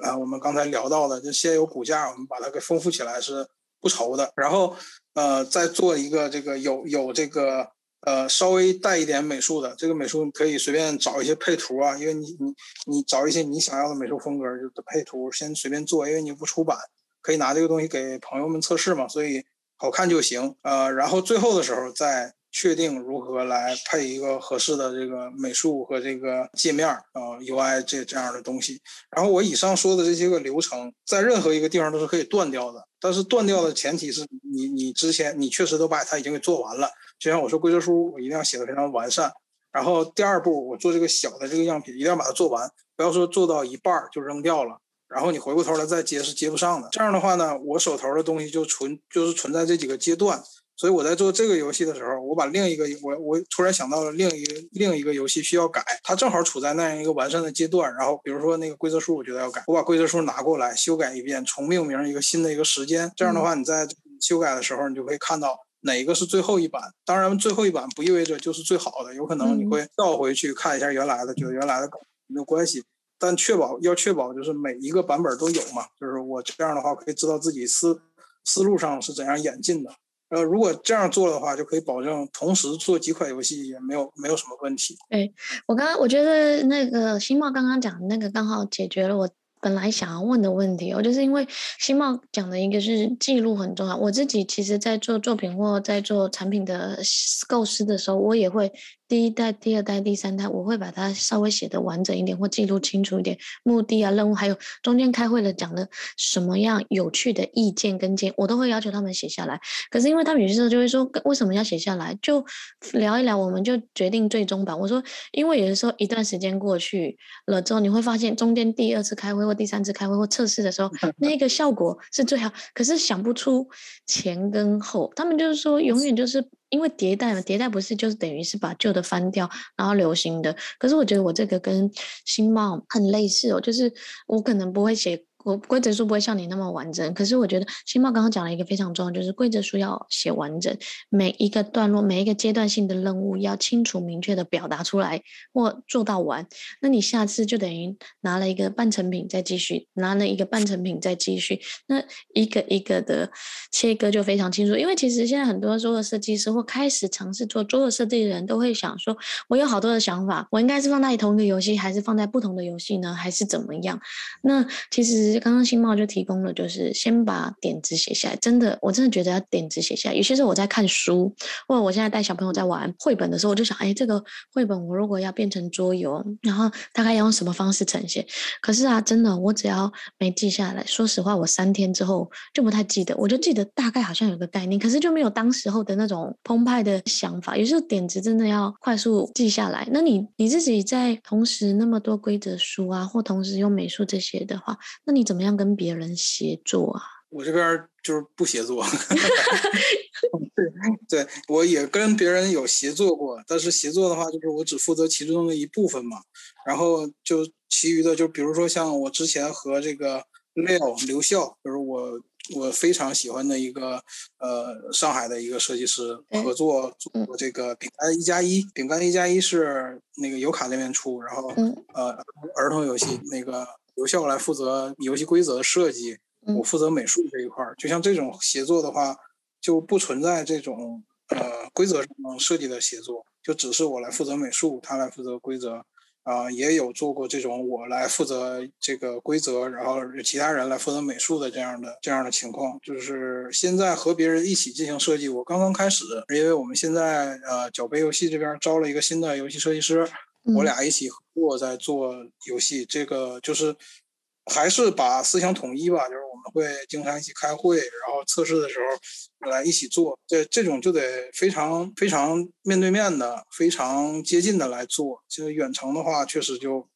啊，我们刚才聊到的，就先有骨架，我们把它给丰富起来是不愁的。然后呃，再做一个这个有有这个。呃，稍微带一点美术的这个美术，你可以随便找一些配图啊，因为你你你找一些你想要的美术风格，就配图先随便做，因为你不出版，可以拿这个东西给朋友们测试嘛，所以好看就行。呃，然后最后的时候再确定如何来配一个合适的这个美术和这个界面啊，呃，UI 这这样的东西。然后我以上说的这些个流程，在任何一个地方都是可以断掉的，但是断掉的前提是你你之前你确实都把它已经给做完了。就像我说规则书，我一定要写得非常完善。然后第二步，我做这个小的这个样品，一定要把它做完，不要说做到一半就扔掉了。然后你回过头来再接是接不上的。这样的话呢，我手头的东西就存就是存在这几个阶段。所以我在做这个游戏的时候，我把另一个我我突然想到了另一个另一个游戏需要改，它正好处在那样一个完善的阶段。然后比如说那个规则书，我觉得要改，我把规则书拿过来修改一遍，重命名一个新的一个时间。这样的话，你在修改的时候，你就可以看到。哪一个是最后一版？当然，最后一版不意味着就是最好的，有可能你会倒回去看一下原来的，觉得原来的没有关系。但确保要确保就是每一个版本都有嘛，就是我这样的话可以知道自己思思路上是怎样演进的。呃，如果这样做的话，就可以保证同时做几款游戏也没有没有什么问题。对，我刚刚我觉得那个新茂刚刚讲的那个刚好解决了我。本来想要问的问题，我就是因为新茂讲的一个是记录很重要。我自己其实，在做作品或在做产品的构思的时候，我也会。第一代、第二代、第三代，我会把它稍微写得完整一点，或记录清楚一点，目的啊、任务，还有中间开会的讲的什么样有趣的意见跟建议，我都会要求他们写下来。可是因为他们有些时候就会说，为什么要写下来？就聊一聊，我们就决定最终版。我说，因为有的时候一段时间过去了之后，你会发现中间第二次开会或第三次开会或测试的时候，*laughs* 那个效果是最好，可是想不出前跟后。他们就是说，永远就是。因为迭代嘛，迭代不是就是等于是把旧的翻掉，然后流行的。可是我觉得我这个跟新茂很类似哦，就是我可能不会写。我规则书不会像你那么完整，可是我觉得新茂刚刚讲了一个非常重要，就是规则书要写完整，每一个段落、每一个阶段性的任务要清楚明确的表达出来或做到完。那你下次就等于拿了一个半成品再继续，拿了一个半成品再继续，那一个一个的切割就非常清楚。因为其实现在很多桌游设计师或开始尝试做桌游设计的人都会想说，我有好多的想法，我应该是放在同一个游戏，还是放在不同的游戏呢？还是怎么样？那其实。其实刚刚新茂就提供了，就是先把点子写下来。真的，我真的觉得要点子写下来。有些时候我在看书，或者我现在带小朋友在玩绘本的时候，我就想，哎，这个绘本我如果要变成桌游，然后大概要用什么方式呈现？可是啊，真的，我只要没记下来，说实话，我三天之后就不太记得。我就记得大概好像有个概念，可是就没有当时候的那种澎湃的想法。有时候点子真的要快速记下来。那你你自己在同时那么多规则书啊，或同时用美术这些的话，那你。你怎么样跟别人协作啊？我这边就是不协作。*laughs* 对，对，我也跟别人有协作过，但是协作的话，就是我只负责其中的一部分嘛。然后就其余的，就比如说像我之前和这个 Leo 刘笑，就是我我非常喜欢的一个呃上海的一个设计师合作做这个饼干一加一，饼干一加一是那个油卡那边出，然后呃儿童游戏那个。由校来负责游戏规则的设计，我负责美术这一块儿。就像这种协作的话，就不存在这种呃规则上设计的协作，就只是我来负责美术，他来负责规则。啊、呃，也有做过这种我来负责这个规则，然后其他人来负责美术的这样的这样的情况。就是现在和别人一起进行设计，我刚刚开始，因为我们现在呃角杯游戏这边招了一个新的游戏设计师。我俩一起合作在做游戏，这个就是还是把思想统一吧，就是我们会经常一起开会，然后测试的时候来一起做。这这种就得非常非常面对面的，非常接近的来做。其实远程的话，确实就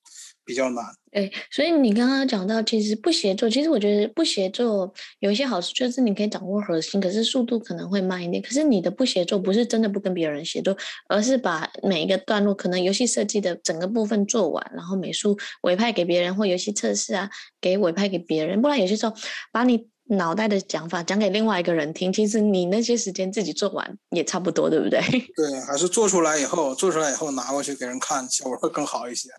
比较难。哎，所以你刚刚讲到，其实不协作，其实我觉得不协作有一些好处，就是你可以掌握核心，可是速度可能会慢一点。可是你的不协作不是真的不跟别人协作，而是把每一个段落，可能游戏设计的整个部分做完，然后美术委派给别人，或游戏测试啊给委派给别人。不然有些时候把你脑袋的讲法讲给另外一个人听，其实你那些时间自己做完也差不多，对不对？*laughs* 对，还是做出来以后，做出来以后拿过去给人看，效果会更好一些。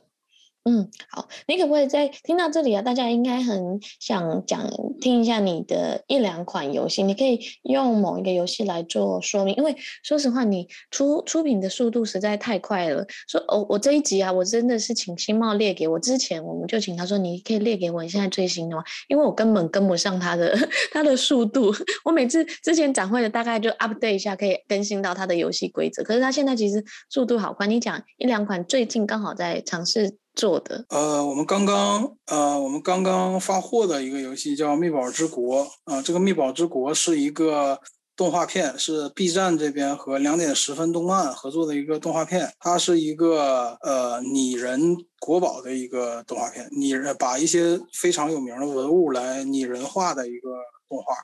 嗯，好，你可不可以在听到这里啊？大家应该很想讲听一下你的一两款游戏，你可以用某一个游戏来做说明，因为说实话，你出出品的速度实在太快了。说哦，我这一集啊，我真的是请新茂列给我之前，我们就请他说，你可以列给我你现在最新的吗？因为我根本跟不上他的 *laughs* 他的速度。我每次之前展会的大概就 update 一下，可以更新到他的游戏规则，可是他现在其实速度好快。你讲一两款最近刚好在尝试。做的呃，我们刚刚呃，我们刚刚发货的一个游戏叫《密宝之国》啊、这个《密宝之国》是一个动画片，是 B 站这边和两点十分动漫合作的一个动画片。它是一个呃拟人国宝的一个动画片，拟人把一些非常有名的文物来拟人化的一个动画。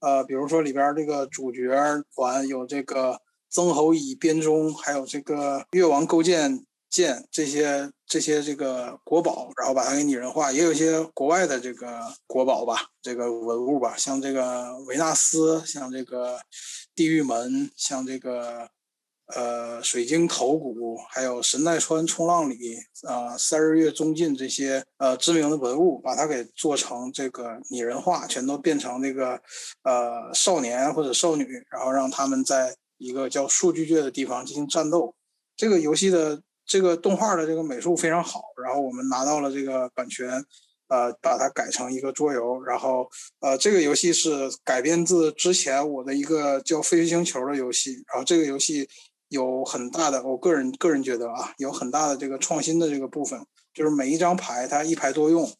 呃，比如说里边这个主角团有这个曾侯乙编钟，还有这个越王勾践。剑这些这些这个国宝，然后把它给拟人化，也有一些国外的这个国宝吧，这个文物吧，像这个维纳斯，像这个地狱门，像这个呃水晶头骨，还有神奈川冲浪里啊、呃、三日月宗近这些呃知名的文物，把它给做成这个拟人化，全都变成那个呃少年或者少女，然后让他们在一个叫数据界的地方进行战斗。这个游戏的。这个动画的这个美术非常好，然后我们拿到了这个版权，呃，把它改成一个桌游，然后呃，这个游戏是改编自之前我的一个叫《飞飞星球》的游戏，然后这个游戏有很大的，我个人个人觉得啊，有很大的这个创新的这个部分，就是每一张牌它一牌多用，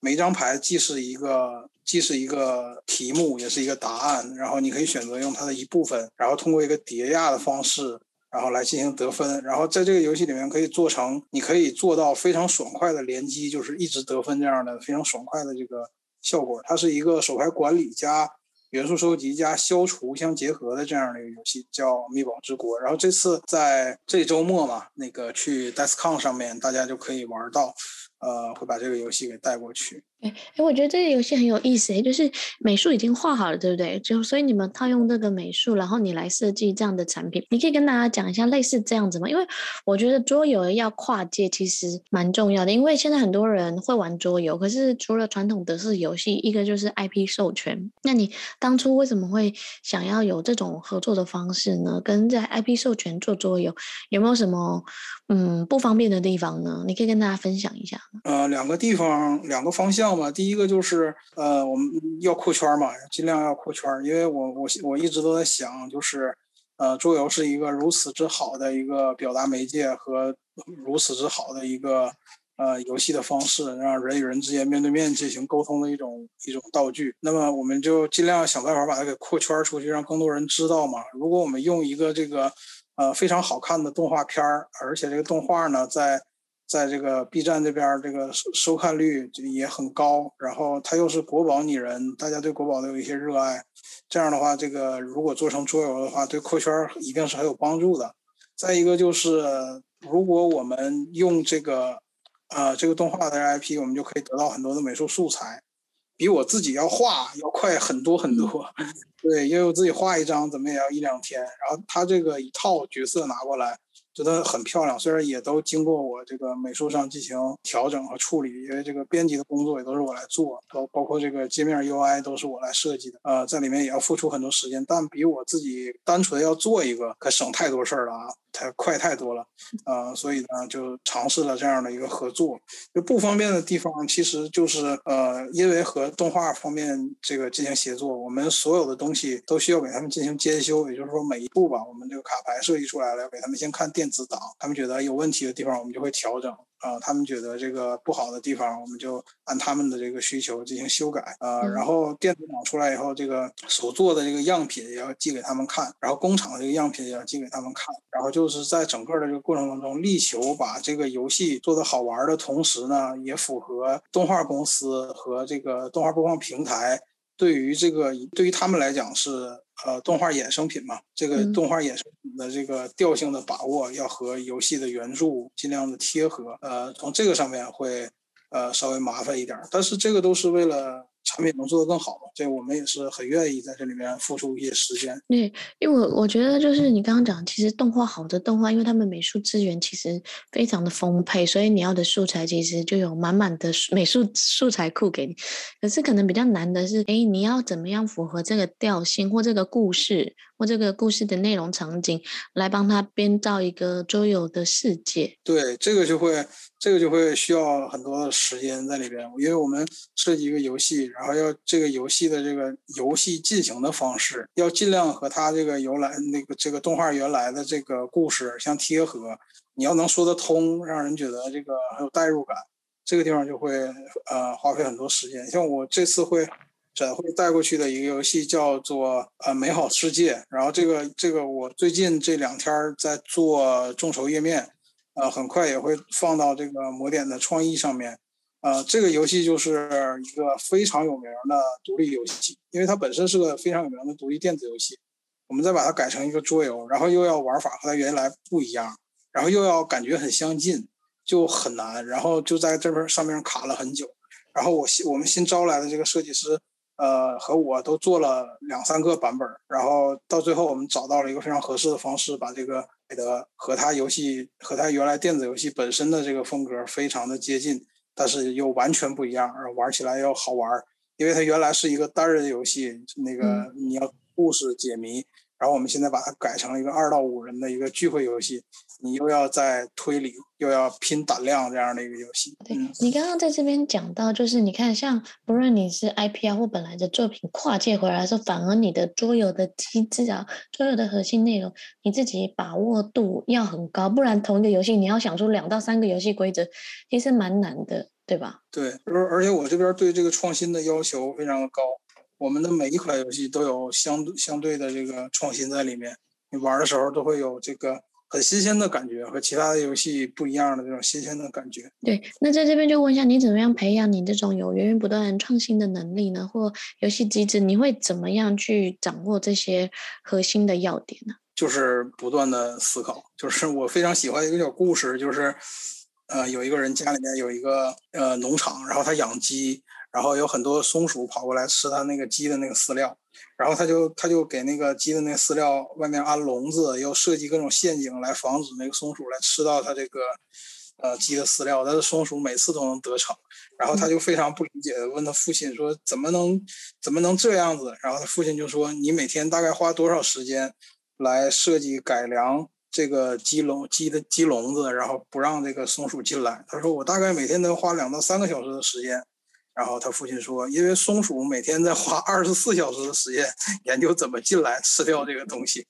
每一张牌既是一个既是一个题目，也是一个答案，然后你可以选择用它的一部分，然后通过一个叠压的方式。然后来进行得分，然后在这个游戏里面可以做成，你可以做到非常爽快的连击，就是一直得分这样的非常爽快的这个效果。它是一个手牌管理加元素收集加消除相结合的这样的一个游戏，叫《秘宝之国》。然后这次在这周末嘛，那个去 DESCON 上面，大家就可以玩到。呃，会把这个游戏给带过去。哎哎，我觉得这个游戏很有意思，就是美术已经画好了，对不对？就所以你们套用这个美术，然后你来设计这样的产品，你可以跟大家讲一下类似这样子吗？因为我觉得桌游要跨界其实蛮重要的，因为现在很多人会玩桌游，可是除了传统德式游戏，一个就是 IP 授权。那你当初为什么会想要有这种合作的方式呢？跟在 IP 授权做桌游有没有什么嗯不方便的地方呢？你可以跟大家分享一下。呃，两个地方，两个方向吧。第一个就是，呃，我们要扩圈嘛，尽量要扩圈，因为我我我一直都在想，就是，呃，桌游是一个如此之好的一个表达媒介和如此之好的一个呃游戏的方式，让人与人之间面对面进行沟通的一种一种道具。那么我们就尽量想办法把它给扩圈出去，让更多人知道嘛。如果我们用一个这个呃非常好看的动画片儿，而且这个动画呢在。在这个 B 站这边，这个收收看率也很高，然后他又是国宝拟人，大家对国宝都有一些热爱。这样的话，这个如果做成桌游的话，对扩圈一定是很有帮助的。再一个就是，如果我们用这个，呃，这个动画的 IP，我们就可以得到很多的美术素材，比我自己要画要快很多很多。*laughs* 对，因为我自己画一张怎么也要一两天，然后他这个一套角色拿过来。觉得很漂亮，虽然也都经过我这个美术上进行调整和处理，因为这个编辑的工作也都是我来做，包包括这个界面 UI 都是我来设计的，呃，在里面也要付出很多时间，但比我自己单纯要做一个可省太多事儿了啊，太快太多了，*laughs* 呃，所以呢就尝试了这样的一个合作。就不方便的地方其实就是呃，因为和动画方面这个进行协作，我们所有的东西都需要给他们进行监修，也就是说每一步吧，我们这个卡牌设计出来了，要给他们先看电。子档，他们觉得有问题的地方，我们就会调整。啊、呃，他们觉得这个不好的地方，我们就按他们的这个需求进行修改。啊、呃，然后电子档出来以后，这个所做的这个样品也要寄给他们看，然后工厂的这个样品也要寄给他们看。然后就是在整个的这个过程当中，力求把这个游戏做得好玩的同时呢，也符合动画公司和这个动画播放平台对于这个对于他们来讲是。呃，动画衍生品嘛，这个动画衍生品的这个调性的把握要和游戏的原著尽量的贴合。呃，从这个上面会呃稍微麻烦一点，但是这个都是为了产品能做得更好，这我们也是很愿意在这里面付出一些时间。对，因为我我觉得就是你刚刚讲，其实动画好的动画，因为他们美术资源其实非常的丰沛，所以你要的素材其实就有满满的美术素材库给你。可是可能比较难的是，哎，你要怎么样符合这个调性或这个故事或这个故事的内容场景，来帮他编造一个周游的世界？对，这个就会。这个就会需要很多的时间在里边，因为我们设计一个游戏，然后要这个游戏的这个游戏进行的方式，要尽量和它这个由来那个这个动画原来的这个故事相贴合。你要能说得通，让人觉得这个很有代入感，这个地方就会呃花费很多时间。像我这次会展会带过去的一个游戏叫做呃美好世界，然后这个这个我最近这两天在做众筹页面。呃，很快也会放到这个魔点的创意上面。呃，这个游戏就是一个非常有名的独立游戏，因为它本身是个非常有名的独立电子游戏。我们再把它改成一个桌游，然后又要玩法和它原来不一样，然后又要感觉很相近，就很难。然后就在这边上面卡了很久。然后我新我们新招来的这个设计师，呃，和我都做了两三个版本，然后到最后我们找到了一个非常合适的方式，把这个。的和他游戏和他原来电子游戏本身的这个风格非常的接近，但是又完全不一样，而玩起来又好玩，因为它原来是一个单人游戏，那个你要故事解谜。然后我们现在把它改成了一个二到五人的一个聚会游戏，你又要在推理，又要拼胆量这样的一个游戏。对，你刚刚在这边讲到，就是你看，像不论你是 IP 啊或本来的作品跨界回来的时候，反而你的桌游的机制啊，桌游的核心内容，你自己把握度要很高，不然同一个游戏你要想出两到三个游戏规则，其实蛮难的，对吧？对，而而且我这边对这个创新的要求非常的高。我们的每一款游戏都有相相对的这个创新在里面，你玩的时候都会有这个很新鲜的感觉，和其他的游戏不一样的这种新鲜的感觉。对，那在这边就问一下，你怎么样培养你这种有源源不断创新的能力呢？或游戏机制，你会怎么样去掌握这些核心的要点呢？就是不断的思考，就是我非常喜欢一个小故事，就是呃，有一个人家里面有一个呃农场，然后他养鸡。然后有很多松鼠跑过来吃他那个鸡的那个饲料，然后他就他就给那个鸡的那个饲料外面安笼子，又设计各种陷阱来防止那个松鼠来吃到他这个呃鸡的饲料，但是松鼠每次都能得逞，然后他就非常不理解的问他父亲说怎么能怎么能这样子？然后他父亲就说你每天大概花多少时间来设计改良这个鸡笼鸡的鸡笼子，然后不让这个松鼠进来？他说我大概每天能花两到三个小时的时间。然后他父亲说：“因为松鼠每天在花二十四小时的时间研究怎么进来吃掉这个东西，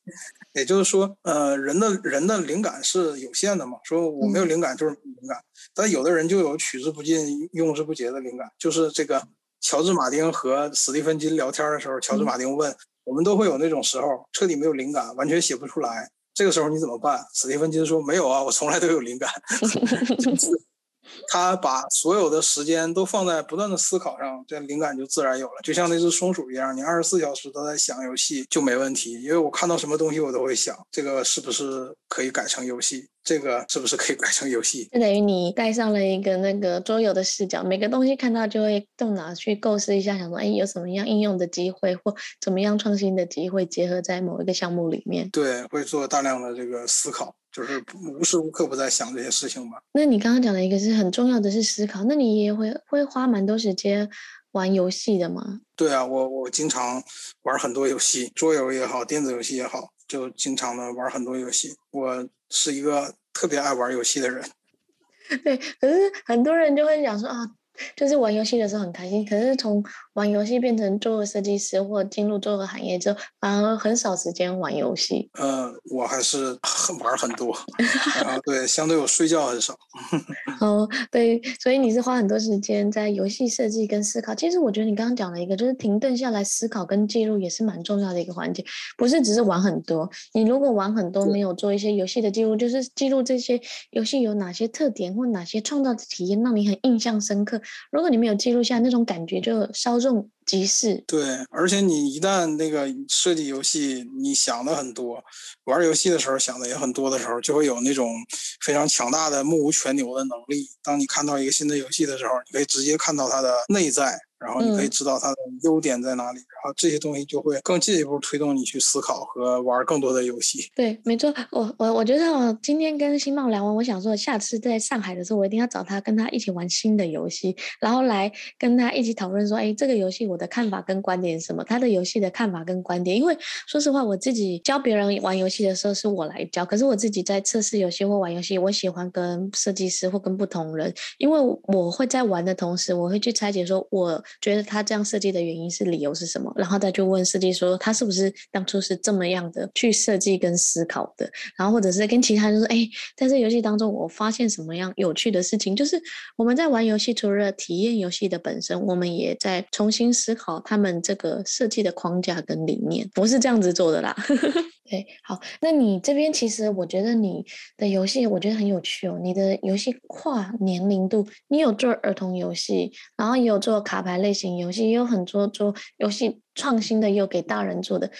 也就是说，呃，人的人的灵感是有限的嘛。说我没有灵感就是灵感，但有的人就有取之不尽、用之不竭的灵感。就是这个乔治马丁和史蒂芬金聊天的时候，乔治马丁问：我们都会有那种时候，彻底没有灵感，完全写不出来，这个时候你怎么办？史蒂芬金说：没有啊，我从来都有灵感。就是”他把所有的时间都放在不断的思考上，这灵感就自然有了。就像那只松鼠一样，你二十四小时都在想游戏就没问题。因为我看到什么东西，我都会想这个是不是可以改成游戏。这个是不是可以改成游戏？就等于你带上了一个那个桌游的视角，每个东西看到就会动脑去构思一下，想说，哎，有什么样应用的机会，或怎么样创新的机会，结合在某一个项目里面。对，会做大量的这个思考，就是无时无刻不在想这些事情吧。那你刚刚讲的一个是很重要的是思考，那你也会会花蛮多时间玩游戏的吗？对啊，我我经常玩很多游戏，桌游也好，电子游戏也好，就经常的玩很多游戏。我是一个特别爱玩游戏的人，*laughs* 对，可是很多人就会讲说啊。就是玩游戏的时候很开心，可是从玩游戏变成做设计师或进入做个行业之后，反而很少时间玩游戏。呃，我还是很玩很多，啊对，相对我睡觉很少。*laughs* 哦，对，所以你是花很多时间在游戏设计跟思考。其实我觉得你刚刚讲了一个，就是停顿下来思考跟记录也是蛮重要的一个环节，不是只是玩很多。你如果玩很多，没有做一些游戏的记录，就是记录这些游戏有哪些特点或哪些创造的体验让你很印象深刻。如果你没有记录下那种感觉，就稍更即逝。对，而且你一旦那个设计游戏，你想的很多，玩游戏的时候想的也很多的时候，就会有那种非常强大的目无全牛的能力。当你看到一个新的游戏的时候，你可以直接看到它的内在，然后你可以知道它的优点在哪里，嗯、然后这些东西就会更进一步推动你去思考和玩更多的游戏。对，没错，我我我觉得我今天跟新茂聊完，我想说下次在上海的时候，我一定要找他，跟他一起玩新的游戏，然后来跟他一起讨论说，哎，这个游戏我的看法跟观点是什么？他的游戏的看法跟观点，因为说实话，我自己教别人玩游戏的时候是我来教，可是我自己在测试游戏或玩游戏，我喜欢跟设计师或跟不同人，因为我会在玩的同时，我会去拆解说我。觉得他这样设计的原因是理由是什么？然后再去问设计说他是不是当初是这么样的去设计跟思考的？然后或者是跟其他人说，哎，在这游戏当中我发现什么样有趣的事情？就是我们在玩游戏，除了体验游戏的本身，我们也在重新思考他们这个设计的框架跟理念。不是这样子做的啦。*laughs* 对，好，那你这边其实我觉得你的游戏我觉得很有趣哦。你的游戏跨年龄度，你有做儿童游戏，然后也有做卡牌类型游戏，也有很多做游戏创新的，也有给大人做的。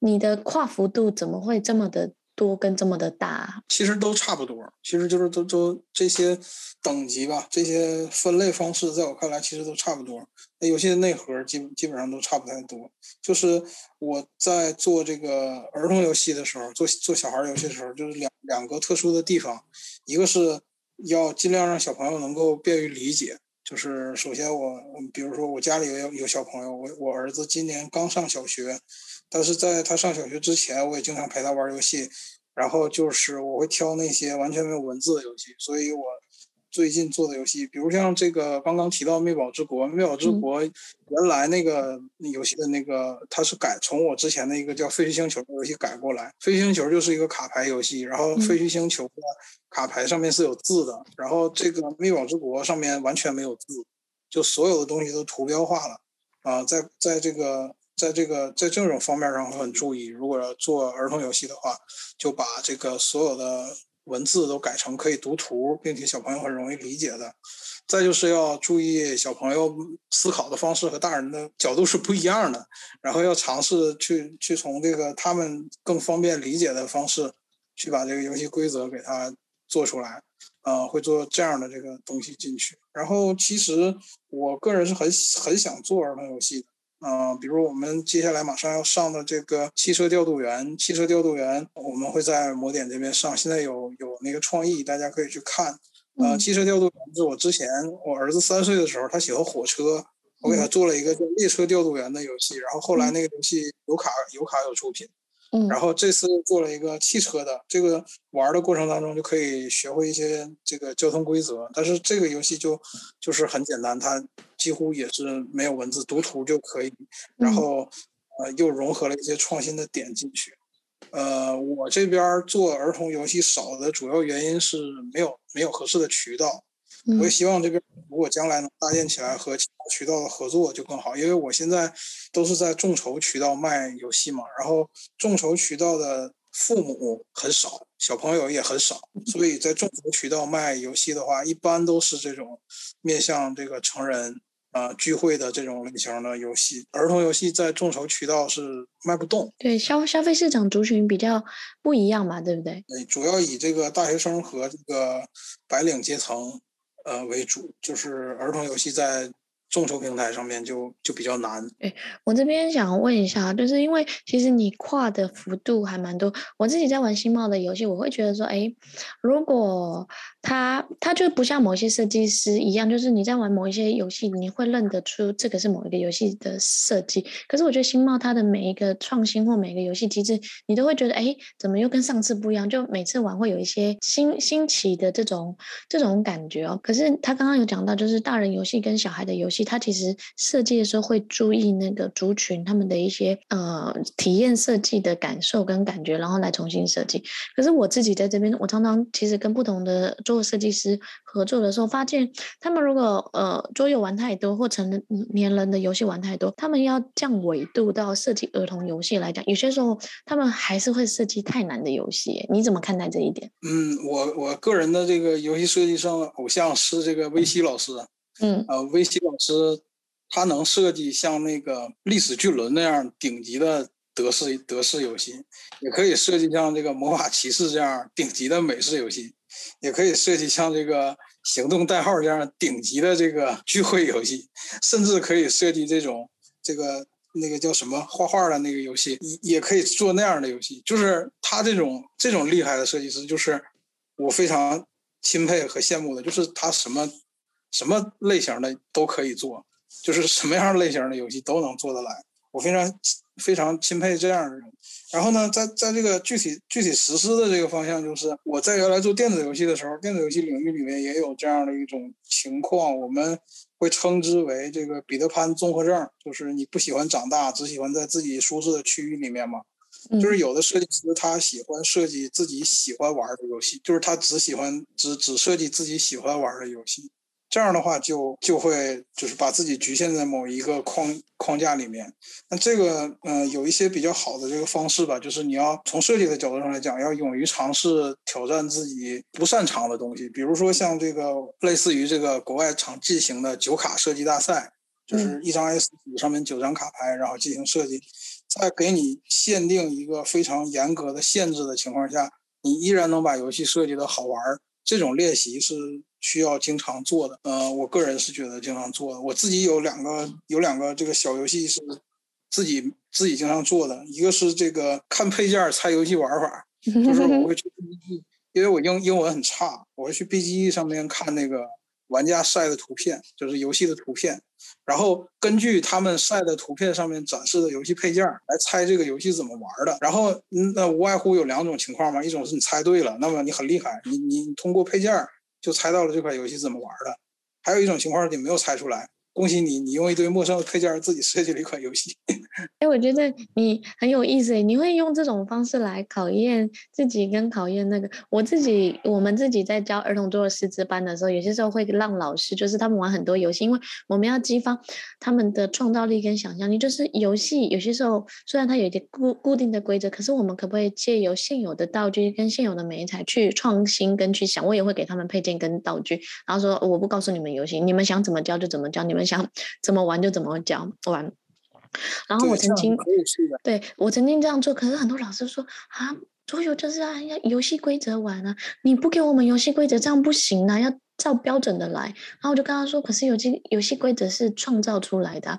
你的跨幅度怎么会这么的多跟这么的大？其实都差不多，其实就是都都这些等级吧，这些分类方式，在我看来其实都差不多。那游戏的内核基基本上都差不太多，就是我在做这个儿童游戏的时候，做做小孩游戏的时候，就是两两个特殊的地方，一个是要尽量让小朋友能够便于理解，就是首先我比如说我家里有有小朋友，我我儿子今年刚上小学，但是在他上小学之前，我也经常陪他玩游戏，然后就是我会挑那些完全没有文字的游戏，所以我。最近做的游戏，比如像这个刚刚提到《灭宝之国》，《灭宝之国》原来那个游戏的那个，它是改从我之前的一个叫《废墟星球》的游戏改过来，《废墟星球》就是一个卡牌游戏，然后《废墟星球》的卡牌上面是有字的，然后这个《灭宝之国》上面完全没有字，就所有的东西都图标化了啊，在在这个在这个在这种方面上会很注意，如果要做儿童游戏的话，就把这个所有的。文字都改成可以读图，并且小朋友很容易理解的。再就是要注意小朋友思考的方式和大人的角度是不一样的，然后要尝试去去从这个他们更方便理解的方式，去把这个游戏规则给他做出来。呃，会做这样的这个东西进去。然后其实我个人是很很想做儿童游戏的。嗯、呃，比如我们接下来马上要上的这个汽车调度员，汽车调度员我们会在魔点这边上，现在有有那个创意，大家可以去看。呃，汽车调度员是我之前我儿子三岁的时候，他喜欢火车，我给他做了一个叫列车调度员的游戏，然后后来那个游戏有卡有卡有出品。然后这次做了一个汽车的，这个玩的过程当中就可以学会一些这个交通规则。但是这个游戏就就是很简单，它几乎也是没有文字，读图就可以。然后呃又融合了一些创新的点进去。呃，我这边做儿童游戏少的主要原因是没有没有合适的渠道。我也希望这边如果将来能搭建起来和其他渠道的合作就更好，因为我现在都是在众筹渠道卖游戏嘛，然后众筹渠道的父母很少，小朋友也很少，所以在众筹渠道卖游戏的话，一般都是这种面向这个成人啊、呃、聚会的这种类型的游戏，儿童游戏在众筹渠道是卖不动。对，消消费市场族群比较不一样嘛，对不对？对，主要以这个大学生和这个白领阶层。呃，为主。就是儿童游戏在众筹平台上面就就比较难。哎，我这边想问一下，就是因为其实你跨的幅度还蛮多。我自己在玩新茂的游戏，我会觉得说，哎，如果他他就不像某些设计师一样，就是你在玩某一些游戏，你会认得出这个是某一个游戏的设计。可是我觉得新茂它的每一个创新或每一个游戏机制，你都会觉得，哎，怎么又跟上次不一样？就每次玩会有一些新新奇的这种这种感觉哦。可是他刚刚有讲到，就是大人游戏跟小孩的游戏。他其实设计的时候会注意那个族群他们的一些呃体验设计的感受跟感觉，然后来重新设计。可是我自己在这边，我常常其实跟不同的桌游设计师合作的时候，发现他们如果呃桌游玩太多或成年人的游戏玩太多，他们要降维度到设计儿童游戏来讲，有些时候他们还是会设计太难的游戏。你怎么看待这一点？嗯，我我个人的这个游戏设计上偶像是这个薇希老师。嗯，呃，薇希老师，他能设计像那个历史巨轮那样顶级的德式德式游戏，也可以设计像这个魔法骑士这样顶级的美式游戏，也可以设计像这个行动代号这样顶级的这个聚会游戏，甚至可以设计这种这个那个叫什么画画的那个游戏，也也可以做那样的游戏。就是他这种这种厉害的设计师，就是我非常钦佩和羡慕的，就是他什么什么类型的都可以做，就是什么样类型的游戏都能做得来。我非常非常钦佩这样的人。然后呢，在在这个具体具体实施的这个方向，就是我在原来做电子游戏的时候，电子游戏领域里面也有这样的一种情况，我们会称之为这个彼得潘综合症，就是你不喜欢长大，只喜欢在自己舒适的区域里面嘛。就是有的设计师他喜欢设计自己喜欢玩的游戏，就是他只喜欢只只设计自己喜欢玩的游戏。这样的话就就会就是把自己局限在某一个框框架里面。那这个嗯、呃，有一些比较好的这个方式吧，就是你要从设计的角度上来讲，要勇于尝试挑战自己不擅长的东西。比如说像这个类似于这个国外常进行的九卡设计大赛，就是一张 S 纸上面九张卡牌，然后进行设计，在给你限定一个非常严格的限制的情况下，你依然能把游戏设计的好玩儿。这种练习是。需要经常做的，呃，我个人是觉得经常做的。我自己有两个，有两个这个小游戏是自己自己经常做的。一个是这个看配件猜游戏玩法，*laughs* 就是我会去 BGG，因为我英英文很差，我会去 BGE 上面看那个玩家晒的图片，就是游戏的图片，然后根据他们晒的图片上面展示的游戏配件来猜这个游戏怎么玩的。然后那无外乎有两种情况嘛，一种是你猜对了，那么你很厉害，你你通过配件。就猜到了这款游戏怎么玩的，还有一种情况你没有猜出来。恭喜你，你用一堆陌生的配件自己设计了一款游戏。*laughs* 哎，我觉得你很有意思诶，你会用这种方式来考验自己跟考验那个。我自己，我们自己在教儿童桌的师资班的时候，有些时候会让老师，就是他们玩很多游戏，因为我们要激发他们的创造力跟想象力。就是游戏有些时候虽然它有一点固固定的规则，可是我们可不可以借由现有的道具跟现有的媒材去创新跟去想？我也会给他们配件跟道具，然后说我不告诉你们游戏，你们想怎么教就怎么教，你们。想怎么玩就怎么教玩，然后我曾经对，我曾经这样做，可是很多老师说啊，桌游就是按游戏规则玩啊，你不给我们游戏规则这样不行啊，要。照标准的来，然后我就跟他说：“可是游戏游戏规则是创造出来的。”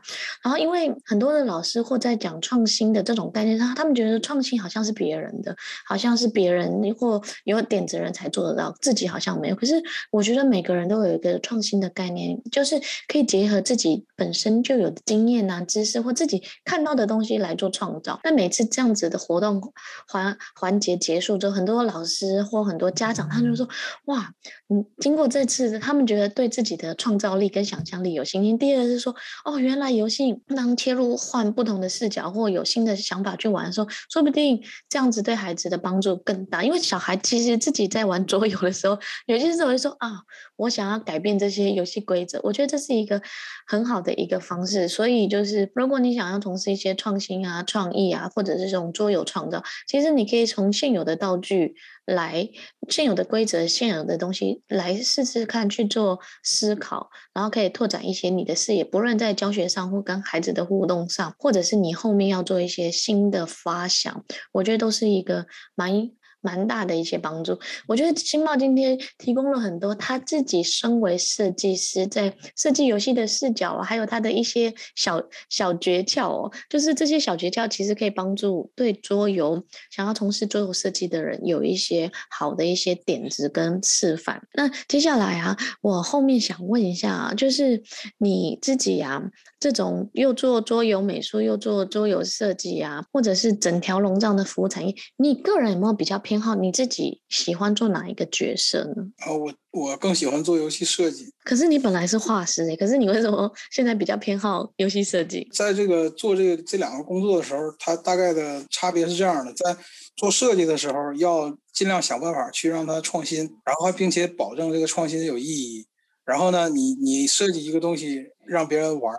然后因为很多的老师或在讲创新的这种概念上，他们觉得创新好像是别人的，好像是别人或有点子人才做得到，自己好像没有。可是我觉得每个人都有一个创新的概念，就是可以结合自己本身就有的经验啊、知识或自己看到的东西来做创造。那每次这样子的活动环环节结束之后，很多老师或很多家长他就说：“哇，嗯，经过这。”是他们觉得对自己的创造力跟想象力有信心。第二是说，哦，原来游戏能切入换不同的视角，或有新的想法去玩的时候，说不定这样子对孩子的帮助更大。因为小孩其实自己在玩桌游的时候，有些时候会说啊，我想要改变这些游戏规则。我觉得这是一个很好的一个方式。所以就是，如果你想要从事一些创新啊、创意啊，或者是这种桌游创造，其实你可以从现有的道具。来现有的规则、现有的东西来试试看去做思考，然后可以拓展一些你的视野，不论在教学上或跟孩子的互动上，或者是你后面要做一些新的发想，我觉得都是一个蛮。蛮大的一些帮助，我觉得新茂今天提供了很多他自己身为设计师在设计游戏的视角，还有他的一些小小诀窍哦，就是这些小诀窍其实可以帮助对桌游想要从事桌游设计的人有一些好的一些点子跟示范。那接下来啊，我后面想问一下啊，就是你自己啊，这种又做桌游美术又做桌游设计啊，或者是整条龙这样的服务产业，你个人有没有比较偏好你自己喜欢做哪一个角色呢？啊，我我更喜欢做游戏设计。可是你本来是画师诶，可是你为什么 *laughs* 现在比较偏好游戏设计？在这个做这个这两个工作的时候，它大概的差别是这样的：在做设计的时候，要尽量想办法去让它创新，然后并且保证这个创新有意义。然后呢，你你设计一个东西让别人玩，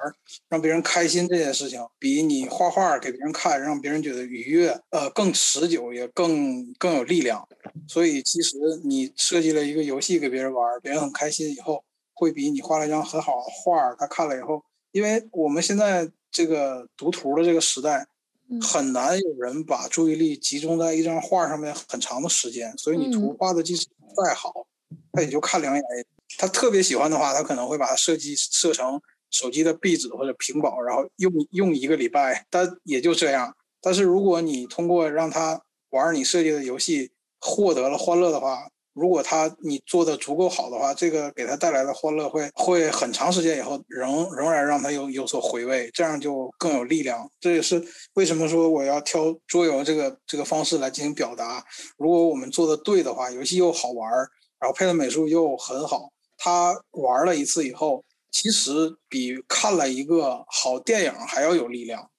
让别人开心这件事情，比你画画给别人看让别人觉得愉悦，呃，更持久也更更有力量。所以其实你设计了一个游戏给别人玩，别人很开心以后，会比你画了一张很好的画，他看了以后，因为我们现在这个读图的这个时代，很难有人把注意力集中在一张画上面很长的时间，所以你图画的技术再好，他也就看两眼。他特别喜欢的话，他可能会把它设计设成手机的壁纸或者屏保，然后用用一个礼拜，但也就这样。但是如果你通过让他玩你设计的游戏获得了欢乐的话，如果他你做的足够好的话，这个给他带来的欢乐会会很长时间以后仍仍然让他有有所回味，这样就更有力量。这也是为什么说我要挑桌游这个这个方式来进行表达。如果我们做的对的话，游戏又好玩，然后配的美术又很好，他玩了一次以后，其实比看了一个好电影还要有力量。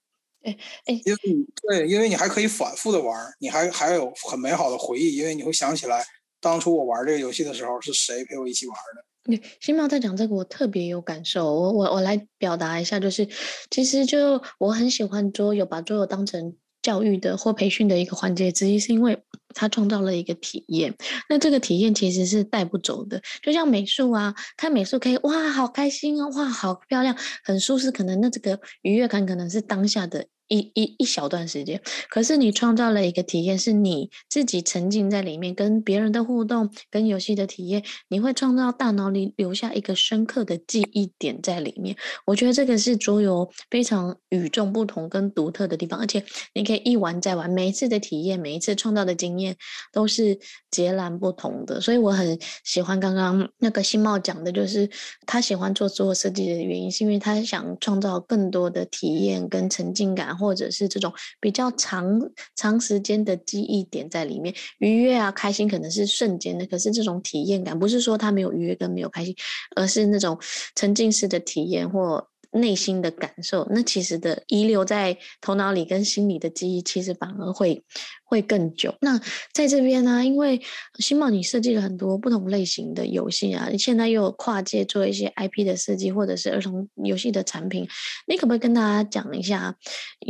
哎哎，因为你对，因为你还可以反复的玩，你还还有很美好的回忆，因为你会想起来。当初我玩这个游戏的时候，是谁陪我一起玩的？对，新猫在讲这个，我特别有感受。我我我来表达一下，就是其实就我很喜欢桌游，把桌游当成教育的或培训的一个环节之一，是因为他创造了一个体验。那这个体验其实是带不走的，就像美术啊，看美术可以哇，好开心啊，哇，好漂亮，很舒适。可能那这个愉悦感可能是当下的。一一一小段时间，可是你创造了一个体验，是你自己沉浸在里面，跟别人的互动，跟游戏的体验，你会创造大脑里留下一个深刻的记忆点在里面。我觉得这个是桌游非常与众不同跟独特的地方，而且你可以一玩再玩，每一次的体验，每一次创造的经验都是截然不同的。所以我很喜欢刚刚那个新茂讲的，就是他喜欢做桌游设计的原因，是因为他想创造更多的体验跟沉浸感。或者是这种比较长长时间的记忆点在里面，愉悦啊，开心可能是瞬间的，可是这种体验感不是说他没有愉悦跟没有开心，而是那种沉浸式的体验或内心的感受，那其实的遗留在头脑里跟心里的记忆，其实反而会会更久。那在这边呢，因为新茂你设计了很多不同类型的游戏啊，你现在又有跨界做一些 IP 的设计，或者是儿童游戏的产品，你可不可以跟大家讲一下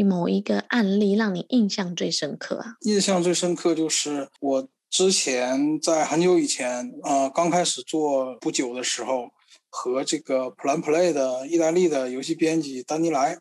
某一个案例让你印象最深刻啊？印象最深刻就是我之前在很久以前，呃，刚开始做不久的时候。和这个 Plan Play 的意大利的游戏编辑丹尼莱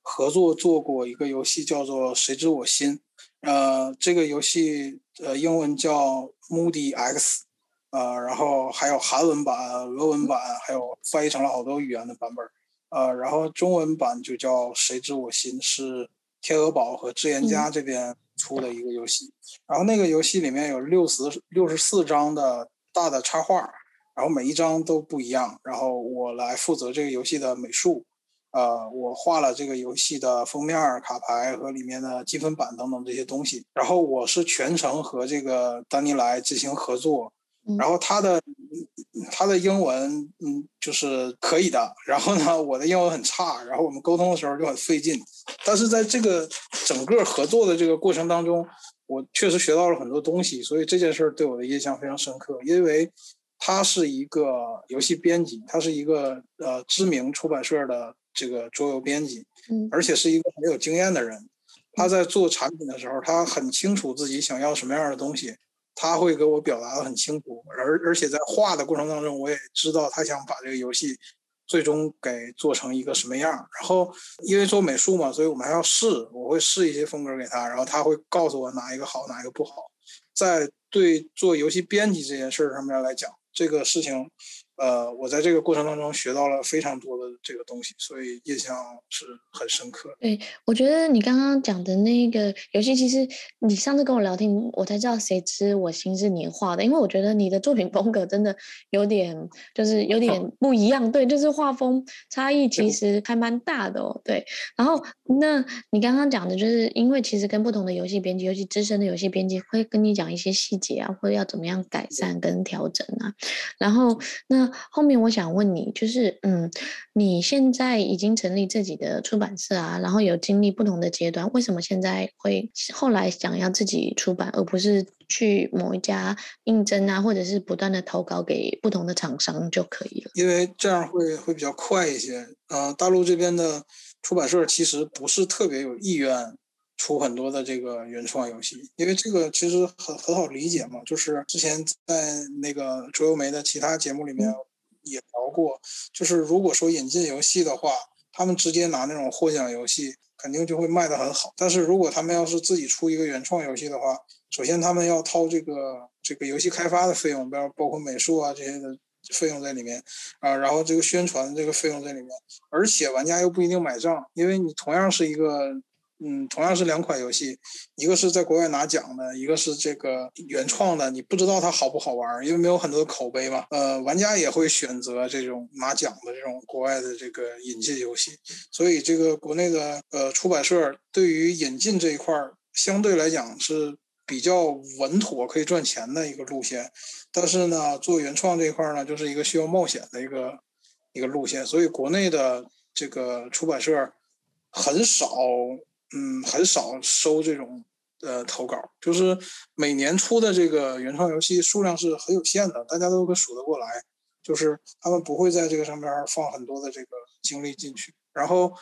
合作做过一个游戏，叫做《谁知我心》。呃，这个游戏呃英文叫 Moody X，呃，然后还有韩文版、俄文版，还有翻译成了好多语言的版本。呃，然后中文版就叫《谁知我心》，是天鹅堡和智言家这边出的一个游戏。然后那个游戏里面有六十六十四张的大的插画。然后每一张都不一样，然后我来负责这个游戏的美术，呃，我画了这个游戏的封面、卡牌和里面的积分板等等这些东西。然后我是全程和这个丹尼莱进行合作，然后他的他的英文嗯就是可以的，然后呢我的英文很差，然后我们沟通的时候就很费劲。但是在这个整个合作的这个过程当中，我确实学到了很多东西，所以这件事儿对我的印象非常深刻，因为。他是一个游戏编辑，他是一个呃知名出版社的这个桌游编辑，嗯，而且是一个很有经验的人。他在做产品的时候，他很清楚自己想要什么样的东西，他会给我表达的很清楚。而而且在画的过程当中，我也知道他想把这个游戏最终给做成一个什么样。然后因为做美术嘛，所以我们还要试，我会试一些风格给他，然后他会告诉我哪一个好，哪一个不好。在对做游戏编辑这件事上面来讲。这个事情，呃，我在这个过程当中学到了非常多的这个东西，所以印象是很深刻。对，我觉得你刚刚讲的那个游戏，其实你上次跟我聊天，我才知道谁知我心是你画的，因为我觉得你的作品风格真的有点，就是有点 *laughs* 不一样。对，就是画风差异其实还蛮大的哦。对，然后那你刚刚讲的就是，因为其实跟不同的游戏编辑，尤其资深的游戏编辑，会跟你讲一些细节啊，或者要怎么样改善跟调整啊。然后，那后面我想问你，就是，嗯，你现在已经成立自己的出版社啊，然后有经历不同的阶段，为什么现在会后来想要自己出版，而不是去某一家应征啊，或者是不断的投稿给不同的厂商就可以了？因为这样会会比较快一些。嗯、呃，大陆这边的出版社其实不是特别有意愿。出很多的这个原创游戏，因为这个其实很很好理解嘛，就是之前在那个卓游媒的其他节目里面也聊过，就是如果说引进游戏的话，他们直接拿那种获奖游戏，肯定就会卖得很好。但是如果他们要是自己出一个原创游戏的话，首先他们要掏这个这个游戏开发的费用，包包括美术啊这些的费用在里面啊，然后这个宣传这个费用在里面，而且玩家又不一定买账，因为你同样是一个。嗯，同样是两款游戏，一个是在国外拿奖的，一个是这个原创的，你不知道它好不好玩，因为没有很多口碑嘛。呃，玩家也会选择这种拿奖的这种国外的这个引进游戏，所以这个国内的呃出版社对于引进这一块相对来讲是比较稳妥，可以赚钱的一个路线。但是呢，做原创这一块呢，就是一个需要冒险的一个一个路线，所以国内的这个出版社很少。嗯，很少收这种呃投稿，就是每年出的这个原创游戏数量是很有限的，大家都可数得过来。就是他们不会在这个上面放很多的这个精力进去。然后，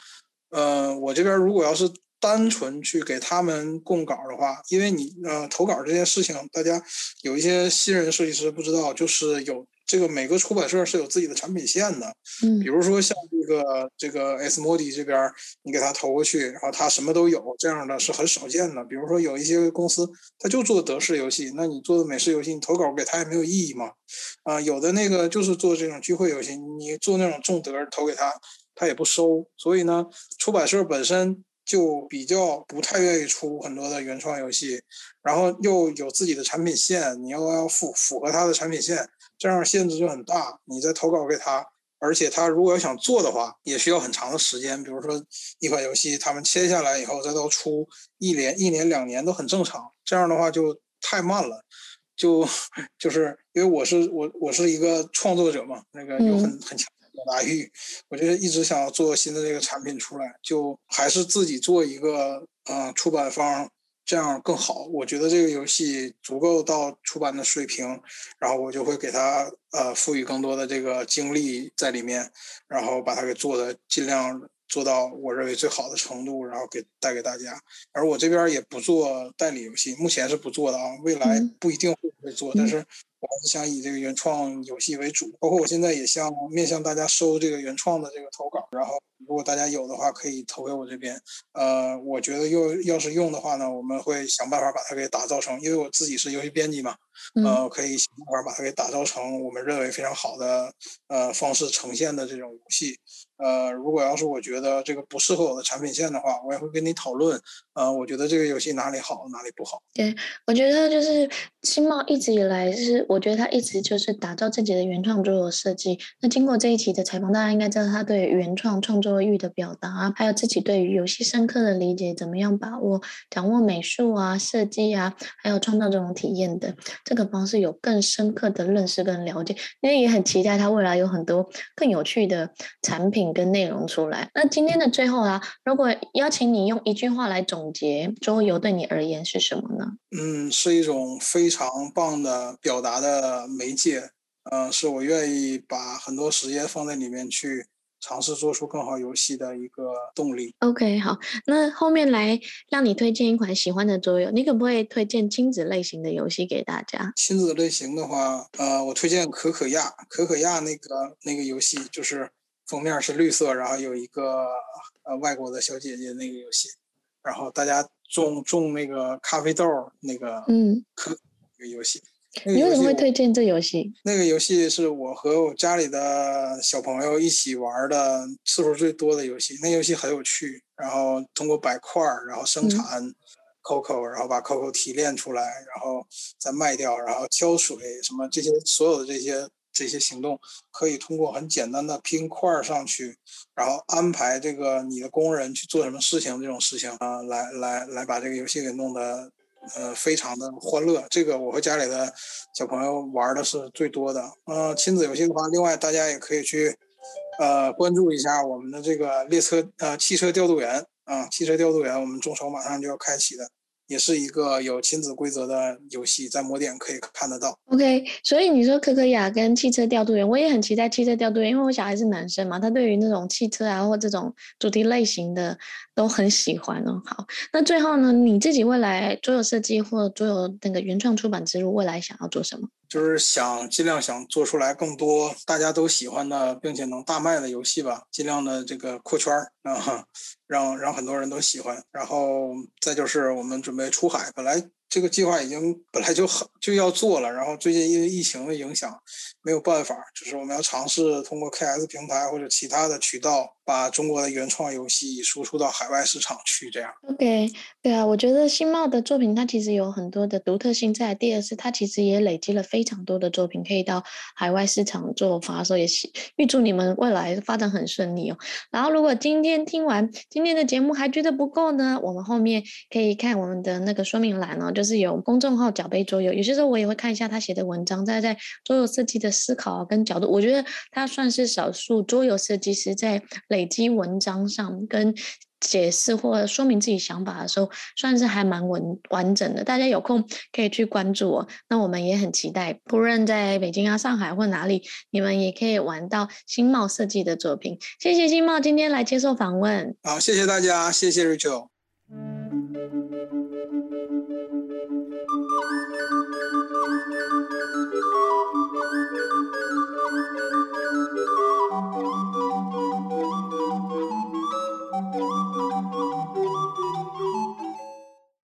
呃，我这边如果要是单纯去给他们供稿的话，因为你呃投稿这件事情，大家有一些新人设计师不知道，就是有。这个每个出版社是有自己的产品线的，嗯，比如说像这个这个 Asmodee 这边，你给他投过去，然后他什么都有，这样的是很少见的。比如说有一些公司，他就做德式游戏，那你做的美式游戏，你投稿给他也没有意义嘛。啊，有的那个就是做这种聚会游戏，你做那种重德投给他，他也不收。所以呢，出版社本身就比较不太愿意出很多的原创游戏，然后又有自己的产品线，你又要符符合他的产品线。这样限制就很大，你再投稿给他，而且他如果要想做的话，也需要很长的时间。比如说一款游戏，他们签下来以后再到出一年、一年、两年都很正常。这样的话就太慢了，就 *laughs* 就是因为我是我我是一个创作者嘛，那个有很很强的表达欲，我就一直想要做新的这个产品出来，就还是自己做一个呃出版方。这样更好，我觉得这个游戏足够到出版的水平，然后我就会给它呃赋予更多的这个精力在里面，然后把它给做的尽量做到我认为最好的程度，然后给带给大家。而我这边也不做代理游戏，目前是不做的啊，未来不一定会不会做，但是。我还是想以这个原创游戏为主，包括我现在也向面向大家收这个原创的这个投稿，然后如果大家有的话可以投给我这边。呃，我觉得又要是用的话呢，我们会想办法把它给打造成，因为我自己是游戏编辑嘛，呃，可以想办法把它给打造成我们认为非常好的呃方式呈现的这种游戏。呃，如果要是我觉得这个不适合我的产品线的话，我也会跟你讨论。呃，我觉得这个游戏哪里好，哪里不好。对，我觉得就是新茂一直以来是，我觉得他一直就是打造自己的原创桌游设计。那经过这一期的采访，大家应该知道他对原创创作欲的表达，还有自己对于游戏深刻的理解，怎么样把握掌握美术啊、设计啊，还有创造这种体验的这个方式，有更深刻的认识跟了解。因为也很期待他未来有很多更有趣的产品。跟内容出来。那今天的最后啊，如果邀请你用一句话来总结桌游对你而言是什么呢？嗯，是一种非常棒的表达的媒介。嗯、呃，是我愿意把很多时间放在里面去尝试做出更好游戏的一个动力。OK，好，那后面来让你推荐一款喜欢的桌游，你可不可以推荐亲子类型的游戏给大家？亲子类型的话，呃，我推荐可可亚，可可亚那个那个游戏就是。封面是绿色，然后有一个呃外国的小姐姐那个游戏，然后大家种种那个咖啡豆那个嗯可那个游戏。你为什么会推荐这游戏？那个游戏是我和我家里的小朋友一起玩的次数最多的游戏。那游戏很有趣，然后通过摆块，然后生产 COCO，然后把 COCO 提炼出来，然后再卖掉，然后浇水什么这些所有的这些。这些行动可以通过很简单的拼块上去，然后安排这个你的工人去做什么事情，这种事情啊，来来来把这个游戏给弄得呃非常的欢乐。这个我和家里的小朋友玩的是最多的。呃，亲子游戏的话，另外大家也可以去呃关注一下我们的这个列车呃汽车调度员啊，汽车调度员，我们众筹马上就要开启的。也是一个有亲子规则的游戏，在某点可以看得到。OK，所以你说可可雅跟汽车调度员，我也很期待汽车调度员，因为我小孩是男生嘛，他对于那种汽车啊或这种主题类型的都很喜欢哦。好，那最后呢，你自己未来桌游设计或桌游那个原创出版之路，未来想要做什么？就是想尽量想做出来更多大家都喜欢的，并且能大卖的游戏吧，尽量的这个扩圈儿啊，*laughs* 让让很多人都喜欢。然后再就是我们准备出海，本来这个计划已经本来就很就要做了，然后最近因为疫情的影响，没有办法，就是我们要尝试通过 KS 平台或者其他的渠道，把中国的原创游戏输出到海外市场去。这样。OK，对啊，我觉得新茂的作品它其实有很多的独特性在。第二是它其实也累积了非常多的作品可以到海外市场做发售，也是预祝你们未来发展很顺利哦。然后如果今天听完今天的节目还觉得不够呢，我们后面可以看我们的那个说明栏哦，就就是有公众号“脚杯桌游”，有些时候我也会看一下他写的文章，在在桌游设计的思考跟角度，我觉得他算是少数桌游设计师在累积文章上跟解释或说明自己想法的时候，算是还蛮完完整的。大家有空可以去关注我，那我们也很期待，不论在北京啊、上海或哪里，你们也可以玩到新茂设计的作品。谢谢新茂今天来接受访问。好，谢谢大家，谢谢 Rachel。